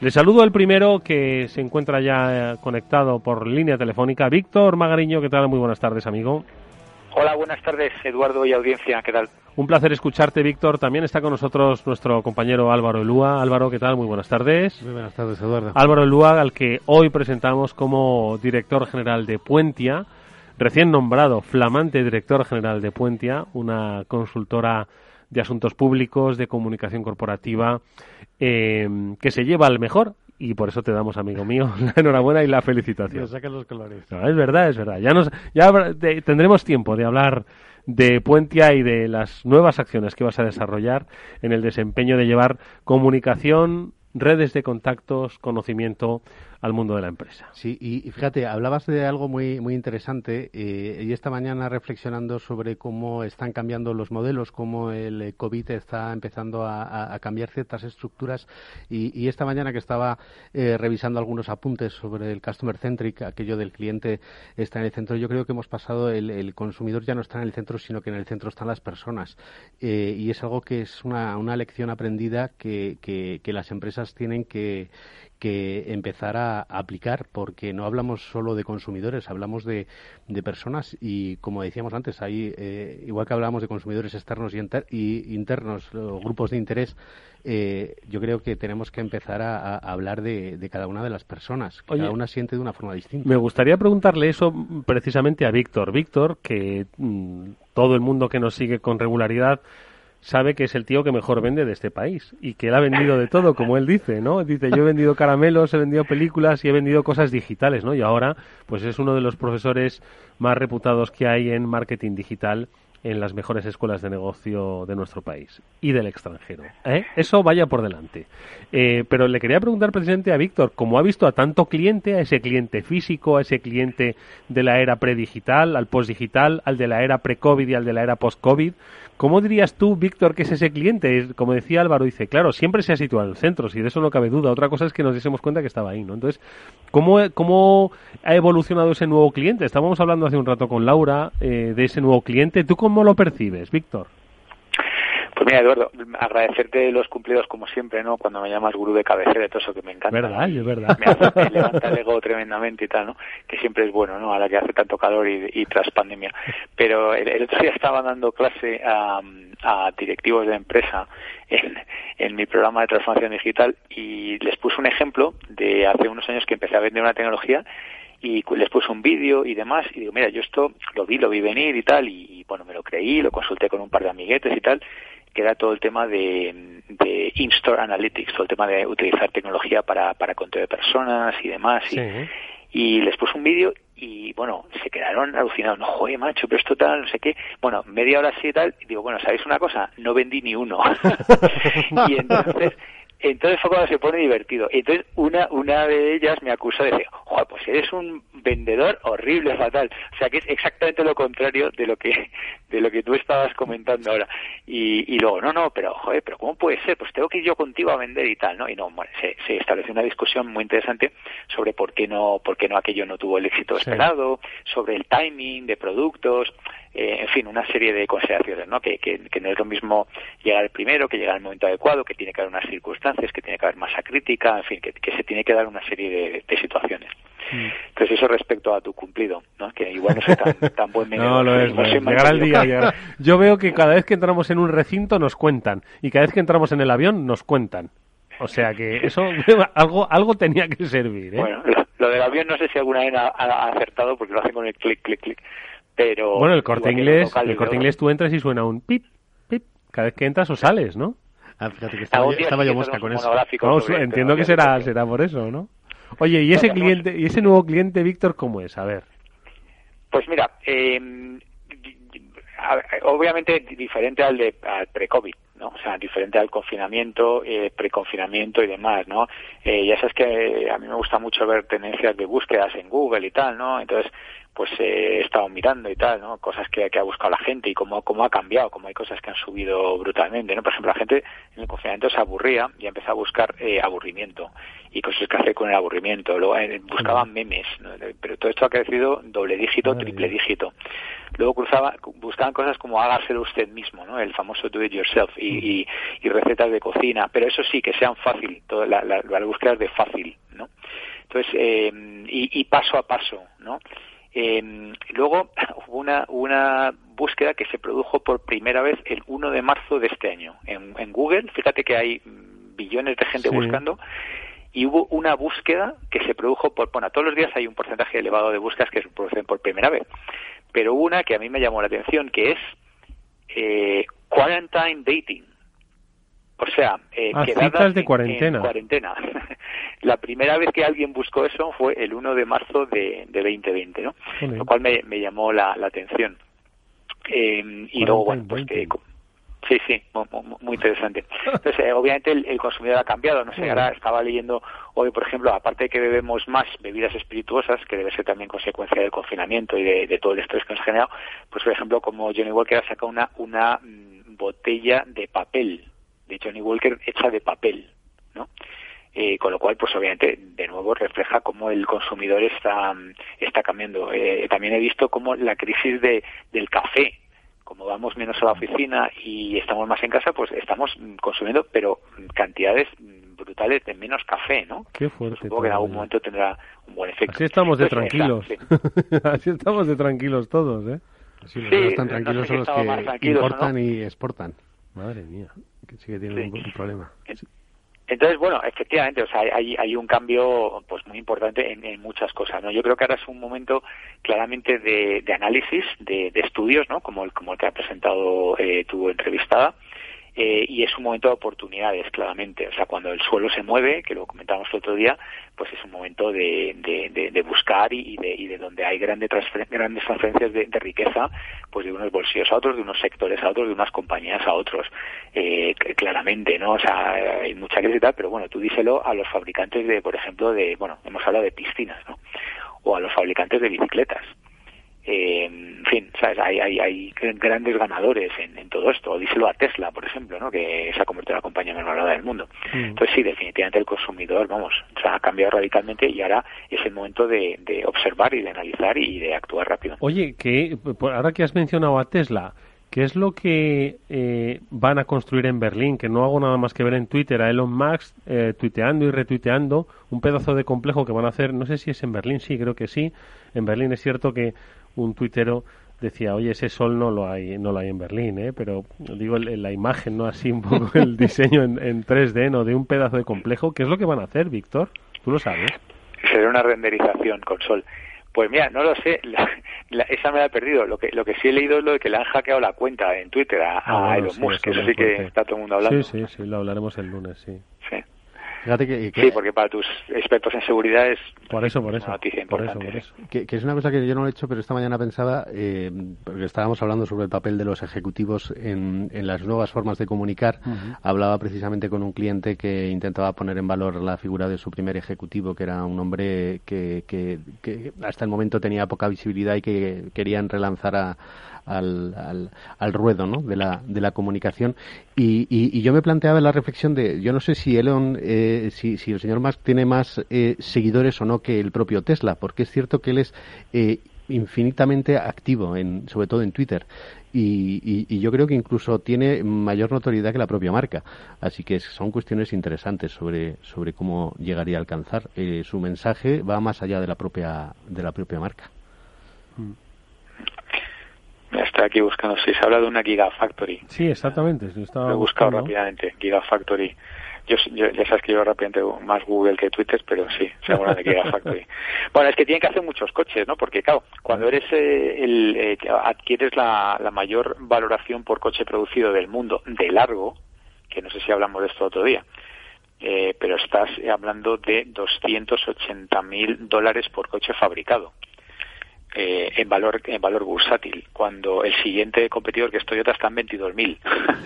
Le saludo al primero que se encuentra ya eh, conectado por línea telefónica, Víctor Magariño, ¿qué tal? Muy buenas tardes, amigo. Hola, buenas tardes, Eduardo y audiencia, ¿qué tal? Un placer escucharte, Víctor. También está con nosotros nuestro compañero Álvaro Elúa. Álvaro, ¿qué tal? Muy buenas tardes. Muy buenas tardes, Eduardo. Álvaro Elúa, al que hoy presentamos como director general de Puentia, recién nombrado flamante director general de Puentia, una consultora de asuntos públicos, de comunicación corporativa, eh, que se lleva al mejor y por eso te damos, amigo mío, la enhorabuena y la felicitación. los colores. es verdad, es verdad. Ya, nos, ya tendremos tiempo de hablar de Puentia y de las nuevas acciones que vas a desarrollar en el desempeño de llevar comunicación, redes de contactos, conocimiento al mundo de la empresa. Sí, y, fíjate, hablabas de algo muy, muy interesante eh, y esta mañana reflexionando sobre cómo están cambiando los modelos, cómo el eh, COVID está empezando a, cambiar ciertas estructuras y, esta mañana que estaba eh, revisando algunos apuntes sobre el customer centric, aquello del cliente está en el centro, yo creo que hemos pasado, el, consumidor ya no está en el centro, sino que en el centro están las personas y es algo que es una, una lección aprendida que, que las empresas tienen que que empezar a, aplicar, porque no hablamos solo de consumidores, hablamos de, de personas y, como decíamos antes, hay, eh, igual que hablamos de consumidores externos y, internos, grupos de interés, eh, yo creo que tenemos que empezar a, hablar de, cada una de las personas. cada una siente de una forma distinta. Me gustaría preguntarle eso precisamente a Víctor. Víctor, que mm, todo el mundo que nos sigue con regularidad sabe que es el tío que mejor vende de este país y que él ha vendido de todo, como él dice, ¿no? Dice, yo he vendido caramelos, he vendido películas y he vendido cosas digitales, ¿no? Y ahora, pues es uno de los profesores más reputados que hay en marketing digital en las mejores escuelas de negocio de nuestro país y del extranjero. ¿eh? Eso vaya por delante. Eh, pero le quería preguntar precisamente a Víctor, como ha visto a tanto cliente, a ese cliente físico, a ese cliente de la era predigital, al postdigital, al de la era pre-COVID y al de la era post-COVID, ¿Cómo dirías tú, Víctor, que es ese cliente? Como decía Álvaro, dice, claro, siempre se ha situado en el centro, si de eso no cabe duda. Otra cosa es que nos diésemos cuenta que estaba ahí, ¿no? Entonces, ¿cómo, cómo ha evolucionado ese nuevo cliente? Estábamos hablando hace un rato con Laura eh, de ese nuevo cliente. ¿Tú cómo lo percibes, Víctor? Pues mira, Eduardo, agradecerte los cumplidos como siempre, ¿no? Cuando me llamas gurú de cabecera y todo eso que me encanta. Verdad, es verdad. Me, hace, levanta el ego tremendamente y tal, ¿no? Que siempre es bueno, ¿no? Ahora que hace tanto calor y, tras pandemia. Pero el, otro día estaba dando clase a, directivos de empresa en, en mi programa de transformación digital y les puse un ejemplo de hace unos años que empecé a vender una tecnología y les puse un vídeo y demás y digo mira yo esto lo vi lo vi venir y tal y, bueno me lo creí lo consulté con un par de amiguetes y tal que era todo el tema de, de in-store analytics, todo el tema de utilizar tecnología para, para control de personas y demás. Y, y les puse un vídeo y bueno, se quedaron alucinados, no, joder, macho, pero esto tal, no sé qué. Bueno, media hora así y tal, y digo, bueno, ¿sabéis una cosa? No vendí ni uno. y entonces entonces fue cuando se pone divertido. Y entonces una, una de ellas me acusó de decir, joder, pues eres un vendedor horrible, fatal. O sea que es exactamente lo contrario de lo que, de lo que tú estabas comentando ahora. Y, y luego, no, no, pero joder, pero ¿cómo puede ser? Pues tengo que ir yo contigo a vender y tal, ¿no? Y no, bueno, se, se estableció una discusión muy interesante sobre por qué no, por qué no aquello no tuvo el éxito esperado, sobre el timing de productos, eh, en fin, una serie de consideraciones, ¿no? Que, que, no es lo mismo llegar el primero, que llegar al momento adecuado, que tiene que haber unas circunstancias, que tiene que haber masa crítica, en fin, que, se tiene que dar una serie de, situaciones. Mm. Entonces eso respecto a tu cumplido, ¿no? Que igual no soy tan, tan buen No, lo es, llegar al día. Yo veo que cada vez que entramos en un recinto nos cuentan y cada vez que entramos en el avión nos cuentan. O sea que eso algo algo tenía que servir. ¿eh? Bueno, lo, del avión no sé si alguna vez ha, ha, acertado porque lo hacen con el clic, clic, clic pero bueno el corte inglés el corte inglés tú entras y suena un pip pip cada vez que entras o sales no Ah, fíjate que estaba, estaba yo mosca con eso. entiendo que será, será por eso, ¿no? Oye, ¿y ese cliente, y ese nuevo cliente, Víctor, cómo es? A ver. Pues mira, eh, obviamente diferente al de pre-COVID, ¿no? O sea, diferente al confinamiento, eh, preconfinamiento y demás, ¿no? Eh, ya sabes que a mí me gusta mucho ver tendencias de búsquedas en Google y tal, ¿no? Entonces, pues eh, he estado mirando y tal, ¿no? Cosas que, ha buscado la gente y cómo, cómo ha cambiado, cómo hay cosas que han subido brutalmente, ¿no? Por ejemplo, la gente en el confinamiento se aburría y empezó a buscar eh, aburrimiento y cosas que hacer con el aburrimiento. Luego eh, buscaban memes, ¿no? pero todo esto ha crecido doble dígito, triple dígito. Luego cruzaba, buscaban cosas como hágaselo usted mismo, ¿no? El famoso do it yourself y, y, recetas de cocina, pero eso sí, que sean fácil, toda la, la, la búsqueda de fácil, ¿no? Entonces, eh, y, y paso a paso, ¿no? Eh, luego hubo una, una búsqueda que se produjo por primera vez el 1 de marzo de este año en, en Google. Fíjate que hay billones de gente buscando y hubo una búsqueda que se produjo por, bueno, todos los días hay un porcentaje elevado de búsquedas que se producen por primera vez, pero una que a mí me llamó la atención que es eh, quarantine dating. O sea, eh, ah, quedadas de cuarentena. En cuarentena. la primera vez que alguien buscó eso fue el 1 de marzo de, de 2020, ¿no? Lo cual me, me llamó la, la atención. Eh, y luego, bueno, pues que... Sí, sí, muy, interesante. Entonces, eh, obviamente el, consumidor ha cambiado, no sé, ahora estaba leyendo hoy, por ejemplo, aparte de que bebemos más bebidas espirituosas, que debe ser también consecuencia del confinamiento y de, de todo el estrés que nos ha generado, pues por ejemplo, como Johnny Walker ha sacado una, una mm, botella de papel, de Johnny Walker hecha de papel, ¿no? Eh, con lo cual, pues obviamente, de nuevo refleja cómo el consumidor está, está cambiando. Eh, también he visto cómo la crisis de, del café, como vamos menos a la oficina y estamos más en casa, pues estamos consumiendo, pero cantidades brutales de menos café, ¿no? Qué fuerte. Supongo que en algún momento tendrá un buen efecto. Así estamos de tranquilos. Así estamos de tranquilos todos, ¿eh? Así los que están tranquilos son los que importan y exportan. Madre mía, que sí que tienen un, problema. Entonces, bueno, efectivamente, o sea, hay, hay un cambio pues muy importante en, muchas cosas, ¿no? Yo creo que ahora es un momento claramente de, de análisis, de, de, estudios, ¿no? Como el, como el que ha presentado eh, tu entrevistada, eh, y es un momento de oportunidades, claramente. O sea, cuando el suelo se mueve, que lo comentamos el otro día, pues es un momento de, de, de, buscar y de, y de donde hay grandes, grandes transferencias de, riqueza, pues de unos bolsillos a otros, de unos sectores a otros, de unas compañías a otros. Eh, claramente, ¿no? O sea, hay mucha crisis y tal, pero bueno, tú díselo a los fabricantes de, por ejemplo, de, bueno, hemos hablado de piscinas, ¿no? O a los fabricantes de bicicletas eh, fin, ¿sabes? Hay, hay, hay grandes ganadores en, todo esto. Díselo a Tesla, por ejemplo, ¿no? que se ha convertido en la compañía más valorada del mundo. Mm. Entonces, sí, definitivamente el consumidor, vamos, ha cambiado radicalmente y ahora es el momento de, observar y de analizar y de actuar rápido. Oye, que ahora que has mencionado a Tesla, ¿Qué es lo que eh, van a construir en Berlín? Que no hago nada más que ver en Twitter a Elon Musk eh, tuiteando y retuiteando un pedazo de complejo que van a hacer, no sé si es en Berlín, sí, creo que sí. En Berlín es cierto que un tuitero decía, oye, ese sol no lo hay, no lo hay en Berlín, ¿eh? pero digo la imagen, no así un poco el diseño en, en 3D, ¿no? De un pedazo de complejo. ¿Qué es lo que van a hacer, Víctor? ¿Tú lo sabes? Será una renderización con sol. Pues mira, no lo sé, esa me la he perdido. Lo que, lo que sí he leído es lo de que le han hackeado la cuenta en Twitter a, ah, Elon Musk, eso sí que está todo el mundo hablando. Sí, sí, sí, lo hablaremos el lunes, sí. Sí. Sí, porque para tus expertos en seguridad es por eso, por eso, Por eso, por eso. Que, es una cosa que yo no he hecho, pero esta mañana pensaba, eh, porque estábamos hablando sobre el papel de los ejecutivos en, en las nuevas formas de comunicar. Hablaba precisamente con un cliente que intentaba poner en valor la figura de su primer ejecutivo, que era un hombre que, que, que hasta el momento tenía poca visibilidad y que querían relanzar a al, al, ruedo ¿no? de, la, de la comunicación. Y, y, yo me planteaba la reflexión de, yo no sé si Elon, eh, si, si el señor Musk tiene más eh, seguidores o no que el propio Tesla, porque es cierto que él es eh, infinitamente activo, en, sobre todo en Twitter. Y, y, yo creo que incluso tiene mayor notoriedad que la propia marca. Así que son cuestiones interesantes sobre, sobre cómo llegaría a alcanzar. su mensaje va más allá de la propia, de la propia marca. Mm. Estoy aquí buscando si se habla de una Gigafactory. Sí, exactamente. Lo he buscado rápidamente, Gigafactory. Yo, ya sabes que yo rápidamente más Google que Twitter, pero sí, se habla de Gigafactory. bueno, es que tienen que hacer muchos coches, ¿no? Porque, claro, cuando eres eh, el, eh, adquieres la, la mayor valoración por coche producido del mundo de largo, que no sé si hablamos de esto otro día, eh, pero estás hablando de 280 mil dólares por coche fabricado. Eh, en valor en valor bursátil cuando el siguiente competidor que es Toyota está en 22.000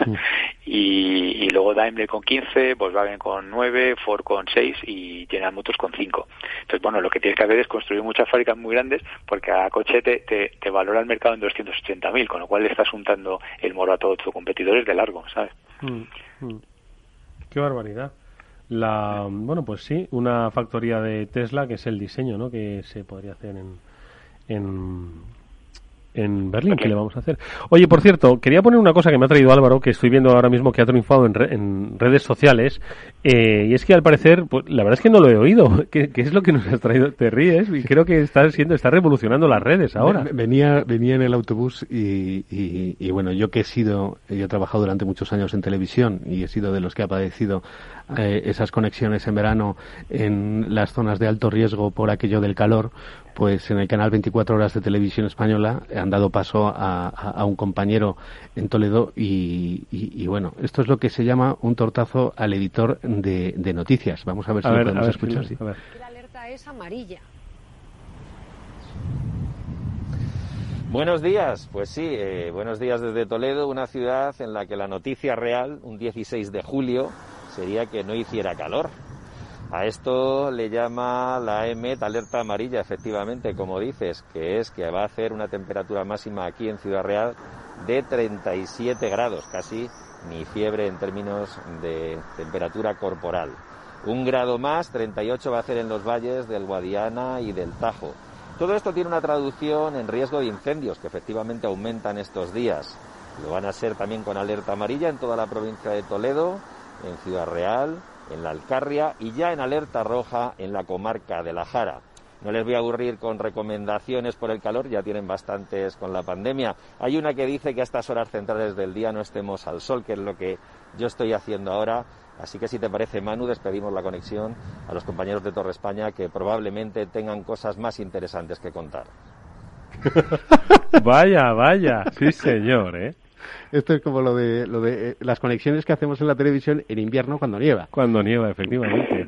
y, y luego Daimler con 15 Volkswagen con 9 Ford con 6 y General Motors con 5 entonces bueno lo que tienes que hacer es construir muchas fábricas muy grandes porque a coche te, te, valora el mercado en 280.000 con lo cual le estás untando el moro a todos tus competidores de largo ¿sabes? Mm, mm. qué barbaridad la bueno pues sí una factoría de Tesla que es el diseño ¿no? que se podría hacer en en, en Berlín, ¿qué le vamos a hacer? Oye, por cierto, quería poner una cosa que me ha traído Álvaro, que estoy viendo ahora mismo que ha triunfado en, en redes sociales, eh, y es que al parecer, pues, la verdad es que no lo he oído. ¿Qué, es lo que nos has traído? Te ríes, y creo que está siendo, está revolucionando las redes ahora. Venía, venía en el autobús y, y, bueno, yo que he sido, yo he trabajado durante muchos años en televisión y he sido de los que ha padecido eh, esas conexiones en verano en las zonas de alto riesgo por aquello del calor, pues en el canal 24 horas de televisión española han dado paso a, un compañero en Toledo y, bueno, esto es lo que se llama un tortazo al editor de, noticias. Vamos a ver si lo podemos escuchar. La alerta es amarilla. Buenos días, pues sí, eh, buenos días desde Toledo, una ciudad en la que la noticia real, un 16 de julio, sería que no hiciera calor. A esto le llama la EMET alerta amarilla, efectivamente, como dices, que es que va a hacer una temperatura máxima aquí en Ciudad Real de 37 grados, casi ni fiebre en términos de temperatura corporal. Un grado más, 38 va a hacer en los valles del Guadiana y del Tajo. Todo esto tiene una traducción en riesgo de incendios, que efectivamente aumentan estos días. Lo van a ser también con alerta amarilla en toda la provincia de Toledo, en Ciudad Real, en la Alcarria y ya en alerta roja en la comarca de la Jara. No les voy a aburrir con recomendaciones por el calor, ya tienen bastantes con la pandemia. Hay una que dice que a estas horas centrales del día no estemos al sol, que es lo que yo estoy haciendo ahora. Así que si te parece, Manu, despedimos la conexión a los compañeros de Torre España que probablemente tengan cosas más interesantes que contar. vaya, vaya, sí señor, ¿eh? Esto es como lo de, lo de eh, las conexiones que hacemos en la televisión en invierno cuando nieva. Cuando nieva, efectivamente.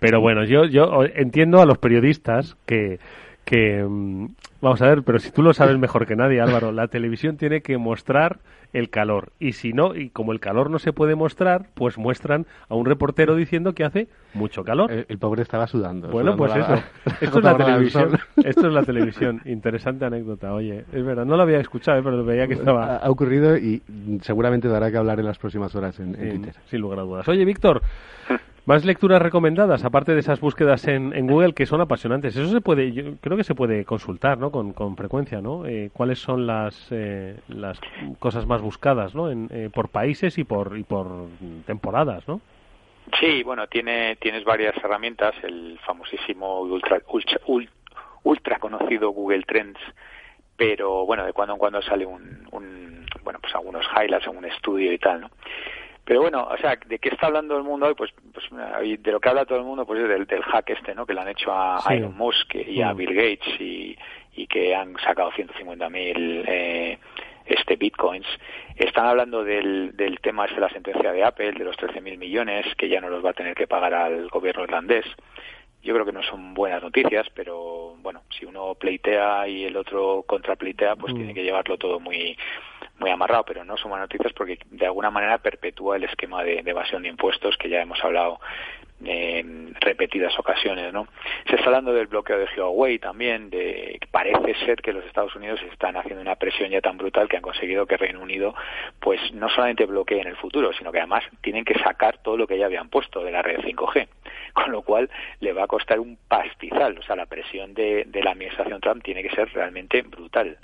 Pero bueno, yo, yo entiendo a los periodistas que, que mm, Vamos a ver, pero si tú lo sabes mejor que nadie, Álvaro, la televisión tiene que mostrar el calor. Y si no, y como el calor no se puede mostrar, pues muestran a un reportero diciendo que hace mucho calor. El, pobre estaba sudando. Bueno, pues eso. Esto es la televisión. Esto es la televisión. Interesante anécdota. Oye, es verdad, no lo había escuchado, ¿eh? pero veía que estaba. Ha, ocurrido y seguramente dará que hablar en las próximas horas en, Twitter. Sin lugar a dudas. Oye, Víctor. Más lecturas recomendadas, aparte de esas búsquedas en, en, Google que son apasionantes. Eso se puede, yo creo que se puede consultar, ¿no? Con, con frecuencia, ¿no? Eh, ¿Cuáles son las, eh, las cosas más buscadas, ¿no? En, eh, por países y por, y por temporadas, ¿no? Sí, bueno, tiene, tienes varias herramientas. El famosísimo ultra, ultra, ultra conocido Google Trends, pero bueno, de cuando en cuando sale un, un bueno, pues algunos highlights, un estudio y tal, ¿no? Pero bueno, o sea, ¿de qué está hablando el mundo hoy? Pues, pues de lo que habla todo el mundo, pues es del, del hack este, ¿no? Que le han hecho a Elon Musk y a mm. Bill Gates y, y que han sacado 150.000 eh, este bitcoins. Están hablando del, del tema este de la sentencia de Apple, de los 13.000 millones que ya no los va a tener que pagar al gobierno irlandés. Yo creo que no son buenas noticias, pero bueno, si uno pleitea y el otro contrapleitea, pues mm. tiene que llevarlo todo muy muy amarrado, pero no buenas noticias porque de alguna manera perpetúa el esquema de, evasión de impuestos que ya hemos hablado en repetidas ocasiones, ¿no? Se está hablando del bloqueo de Huawei también, de parece ser que los Estados Unidos están haciendo una presión ya tan brutal que han conseguido que Reino Unido, pues no solamente bloquee en el futuro, sino que además tienen que sacar todo lo que ya habían puesto de la red 5G, con lo cual le va a costar un pastizal, o sea, la presión de, de la administración Trump tiene que ser realmente brutal.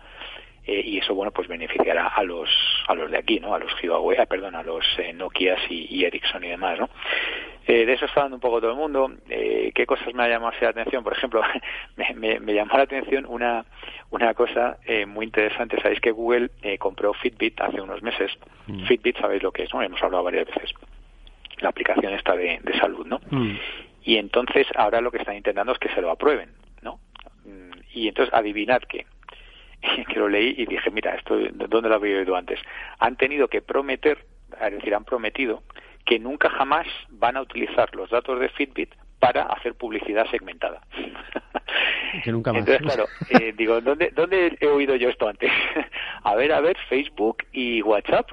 Eh, y eso bueno pues beneficiará a los a los de aquí no a los Huawei ah, perdón a los eh, Nokias y, Ericsson y demás no eh, de eso está hablando un poco todo el mundo. Qué cosas me ha llamado la atención por ejemplo me, me, llamó la atención una una cosa muy interesante. Sabéis que Google compró Fitbit hace unos meses mm. Fitbit sabéis lo que es no hemos hablado varias veces. La aplicación esta de, salud no mm. y entonces ahora lo que están intentando es que se lo aprueben no mm, y entonces adivinad qué que lo leí y dije, mira, esto, ¿dónde lo había oído antes? Han tenido que prometer, es decir, han prometido que nunca jamás van a utilizar los datos de Fitbit para hacer publicidad segmentada. Que nunca más. Entonces, claro, eh, digo, ¿dónde, ¿dónde he oído yo esto antes? a ver, a ver, Facebook y WhatsApp,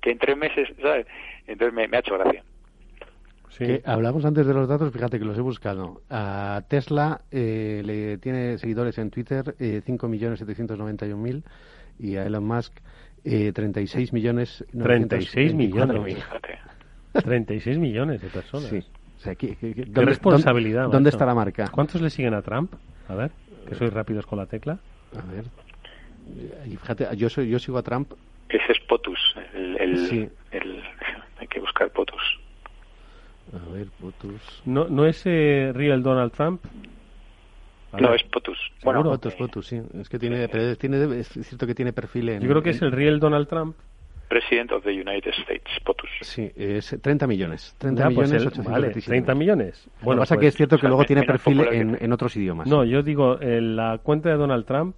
que en tres meses, ¿sabes? Entonces me, me ha hecho gracia. Que hablamos antes de los datos, fíjate que los he buscado. A Tesla eh, le tiene seguidores en Twitter eh, 5.791.000 y a Elon Musk eh, 36 millones. 36 millones. 924.000. Fíjate. 36 millones de personas. Sí. O sea, ¿qué, qué- qué- Qué dónde- responsabilidad. ¿Dónde, está la marca? ¿Cuántos le siguen a Trump? A ver, que sois rápidos con la tecla. A ver. Y fíjate, yo, soy, yo sigo a Trump. Ese es POTUS. El, el, Sí. el- hay que buscar POTUS. A ver, Potus. ¿No, no es eh, real Donald Trump? A No, ver. es POTUS. Bueno, Bueno, Potus, Potus, sí. Es que tiene, pero tiene, es cierto que tiene perfil en. Yo creo que es en- el real Donald Trump. President of the United States, POTUS. Sí, es 30 millones. 30 Ya, pues millones, el- 827. vale, 30 millones. Lo que pasa pues- que es cierto que luego tiene perfil en, en otros idiomas. No, yo digo, en la cuenta de Donald Trump,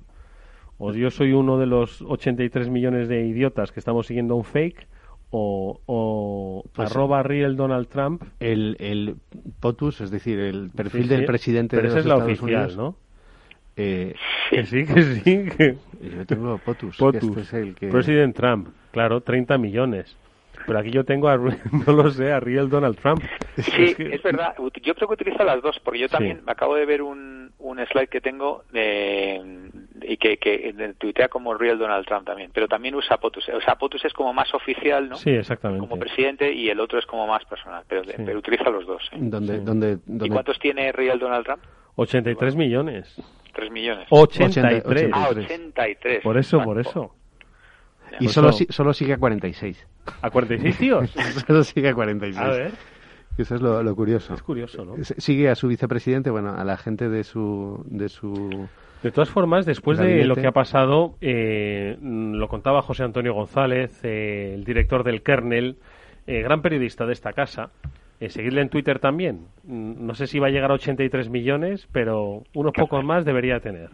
o yo soy uno de los 83 millones de idiotas que estamos siguiendo un fake, o, o Pues- arroba real Donald Trump. El, el POTUS, es decir, el perfil Sí, del presidente pero de esa los es la oficial, Unidos. ¿no? Eh, Que sí, que sí, que... yo tengo POTUS. que POTUS. este es el que... President Trump, claro, 30 millones. Pero aquí yo tengo a, no lo sé, a real Donald Trump. Sí, que- es verdad. Yo creo que utiliza las dos, porque yo también Sí. me acabo de ver un, un slide que tengo de, y que, que tuitea como Real Donald Trump también, pero también usa POTUS. O sea, POTUS es como más oficial, ¿no? Sí, exactamente. Como presidente y el otro es como más personal, pero, Sí. pero utiliza los dos. ¿eh? Donde, donde, ¿Y cuántos tiene Real Donald Trump? 83 millones. Tres millones. 83. Ah, 83. 83. Por eso, por eso. Y Pues solo, solo sigue a 46. ¿A 46 tíos? solo sigue a 46. A ver. Eso es lo, lo curioso. Es curioso, ¿no? Sigue a su vicepresidente, bueno, a la gente de su... De su De todas formas, después de lo que ha pasado, eh, lo contaba José Antonio González, eh, el director del Kernel, eh, gran periodista de esta casa. Eh, seguirle en Twitter también. Mm, No sé si va a llegar a 83 millones, pero unos pocos más debería tener.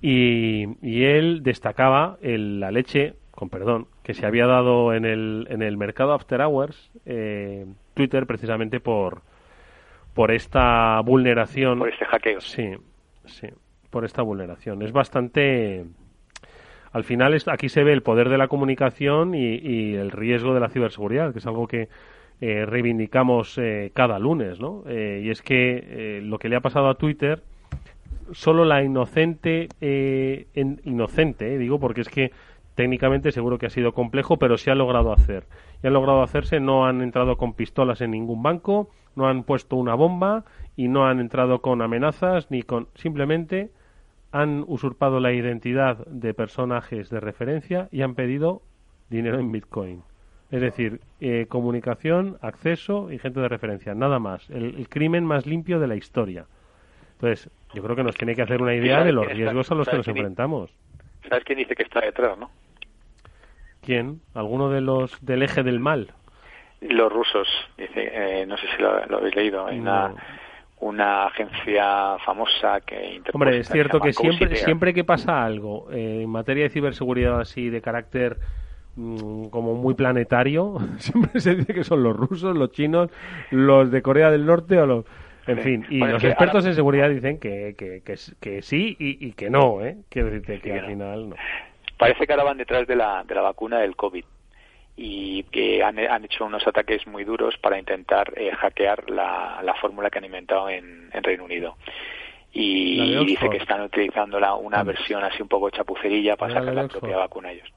Y, y él destacaba el- la leche, con perdón, que se había dado en el, en el mercado After Hours, eh, Twitter, precisamente por, por esta vulneración. Por este hackeo. Sí, sí, por esta vulneración. Es bastante. Al final, es- aquí se ve el poder de la comunicación y, el riesgo de la ciberseguridad, que es algo que eh, reivindicamos eh, cada lunes, ¿no? Eh, y es que eh, lo que le ha pasado a Twitter, solo la inocente, eh, en- inocente, digo, porque es que técnicamente seguro que ha sido complejo, pero se ha logrado hacer. Y han logrado hacerse, no han entrado con pistolas en ningún banco, no han puesto una bomba y no han entrado con amenazas ni con simplemente han usurpado la identidad de personajes de referencia y han pedido dinero en Bitcoin. Es decir, eh, comunicación, acceso y gente de referencia, nada más. El, el crimen más limpio de la historia. Entonces, yo creo que nos tiene que hacer una idea de los está- riesgos a los que nos enfrentamos. ¿Sabes quién dice que está detrás, no? ¿Quién? ¿Alguno de los del eje del mal? Los rusos, dice, eh, no sé si lo, lo habéis leído, hay No. una agencia famosa que interpuesta Hombre, es cierto que siempre, siempre que pasa algo eh, en materia de ciberseguridad así de carácter mm, como muy planetario, siempre se dice que son los rusos, los chinos, los de Corea del Norte o los... En Sí. fin, y Bueno, los expertos ahora- en seguridad dicen que, que, que, sí y, y que no, ¿eh? Quiero decirte que al final no. Parece que ahora van detrás de la, de la vacuna del COVID y que han, han hecho unos ataques muy duros para intentar eh, hackear la, la fórmula que han inventado en, en Reino Unido. Y dice que están utilizando la- una versión así un poco chapucerilla para la sacar la propia vacuna ellos.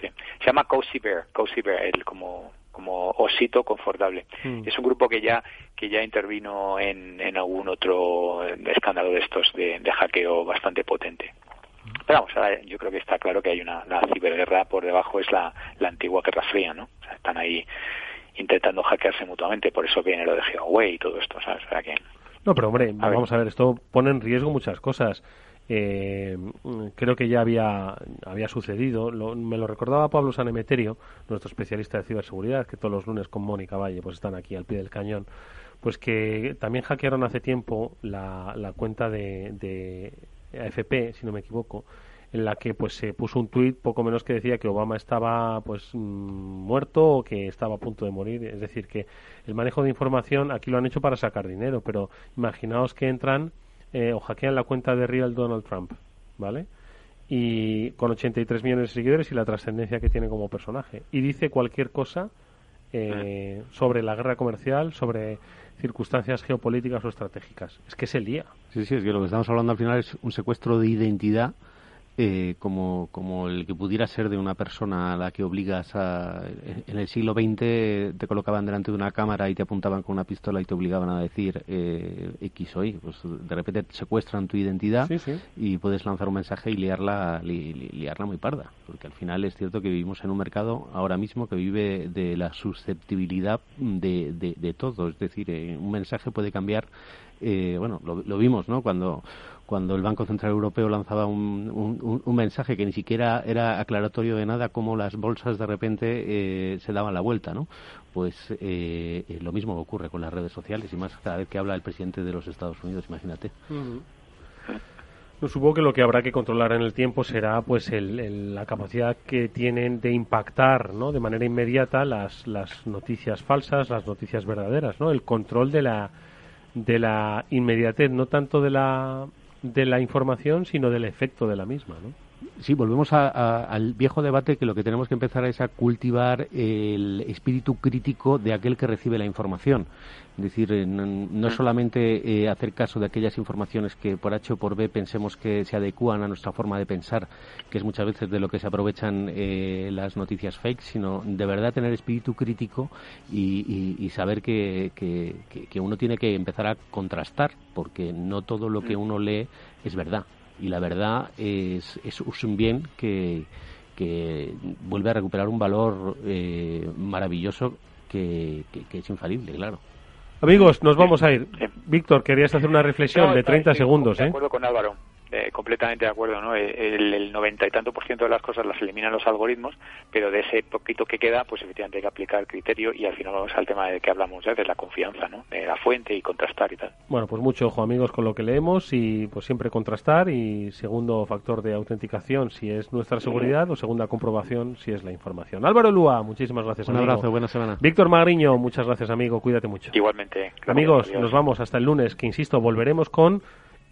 Sí. Se llama Cozy Bear, Cozy Bear, el como, como osito confortable. Mm. Es un grupo que ya que ya intervino en, en algún otro escándalo de estos de, de hackeo bastante potente. Pero vamos, ahora yo creo que está claro que hay una la ciberguerra por debajo es la, la antigua Guerra Fría, ¿no? O sea, están ahí intentando hackearse mutuamente, por eso viene lo de Huawei y todo esto, ¿sabes? O sea que No, pero hombre, A ver. vamos a ver, esto pone en riesgo muchas cosas. Eh, creo que ya había, había sucedido, lo- me lo recordaba Pablo Sanemeterio, nuestro especialista de ciberseguridad, que todos los lunes con Mónica Valle pues están aquí al pie del cañón, pues que también hackearon hace tiempo la, la cuenta de, de AFP, si no me equivoco, en la que pues se puso un tuit poco menos que decía que Obama estaba pues mm, muerto o que estaba a punto de morir. Es decir, que el manejo de información aquí lo han hecho para sacar dinero, pero imaginaos que entran eh, o hackean la cuenta de Real Donald Trump, ¿vale? Y con 83 millones de seguidores y la trascendencia que tiene como personaje. Y dice cualquier cosa eh, sobre la guerra comercial, sobre circunstancias geopolíticas o estratégicas. Es que es el día. Sí, sí, es que lo que estamos hablando al final es un secuestro de identidad eh, como, como el que pudiera ser de una persona a la que obligas a... En el siglo XX te colocaban delante de una cámara y te apuntaban con una pistola y te obligaban a decir eh, X o Y. Pues de repente te secuestran tu identidad y puedes lanzar un mensaje y liarla, liarla muy parda. Porque al final es cierto que vivimos en un mercado ahora mismo que vive de la susceptibilidad de, de, de todo. Es decir, eh, un mensaje puede cambiar eh, bueno, lo, lo, vimos, ¿no? Cuando cuando el Banco Central Europeo lanzaba un, un, mensaje que ni siquiera era aclaratorio de nada, como las bolsas de repente eh, se daban la vuelta, ¿no? Pues eh, lo mismo ocurre con las redes sociales y más cada vez que habla el presidente de los Estados Unidos, imagínate. supongo que lo que habrá que controlar en el tiempo será pues la capacidad que tienen de impactar ¿no? de manera inmediata las, las noticias falsas, las noticias verdaderas, ¿no? el control de la, de la inmediatez, no tanto de la de la información, sino del efecto de la misma, ¿no? Sí, volvemos al viejo debate que lo que tenemos que empezar es a cultivar el espíritu crítico de aquel que recibe la información. Es decir, eh, no, no solamente eh, hacer caso de aquellas informaciones que por H o por B pensemos que se adecúan a nuestra forma de pensar, que es muchas veces de lo que se aprovechan eh, las noticias fake, sino de verdad tener espíritu crítico y, saber que, que, uno tiene que empezar a contrastar, porque no todo lo que mm. uno lee es verdad. Y la verdad es, es un bien que, que vuelve a recuperar un valor maravilloso que, que es infalible, claro. Amigos, nos vamos a ir. Víctor, querías hacer una reflexión de 30 segundos. De ¿eh? acuerdo con Álvaro. Eh, completamente de acuerdo, ¿no? El noventa y tanto por ciento de las cosas las eliminan los algoritmos, pero de ese poquito que queda, pues efectivamente hay que aplicar criterio y al final vamos al tema de que hablamos ya, de la confianza, ¿no? De la fuente y contrastar y tal. Bueno, pues mucho ojo, amigos, con lo que leemos y pues siempre contrastar y segundo factor de autenticación si es nuestra seguridad o segunda comprobación si es la información. Álvaro Lúa, muchísimas gracias, Un abrazo, buena semana. Víctor Magriño, muchas gracias, amigo, cuídate mucho. Igualmente. Amigos, nos vamos hasta el lunes, que insisto, volveremos con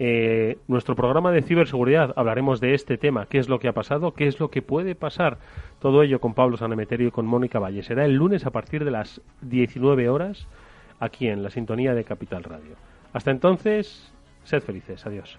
eh, nuestro programa de ciberseguridad hablaremos de este tema, qué es lo que ha pasado, qué es lo que puede pasar. Todo ello con Pablo Sanemeterio y con Mónica Valle. Será el lunes a partir de las 19 horas aquí en la sintonía de Capital Radio. Hasta entonces, sed felices. Adiós.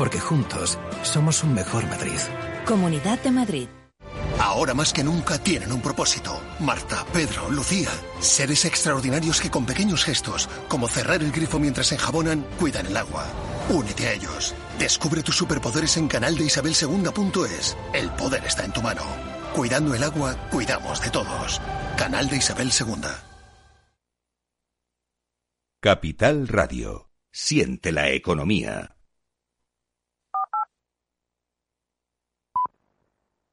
porque juntos somos un mejor Madrid. Comunidad de Madrid. Ahora más que nunca tienen un propósito. Marta, Pedro, Lucía. Seres extraordinarios que con pequeños gestos, como cerrar el grifo mientras enjabonan, cuidan el agua. Únete a ellos. Descubre tus superpoderes en canal de Isabel. El poder está en tu mano. Cuidando el agua, cuidamos de todos. Canal de Isabel II. Capital Radio. Siente la economía.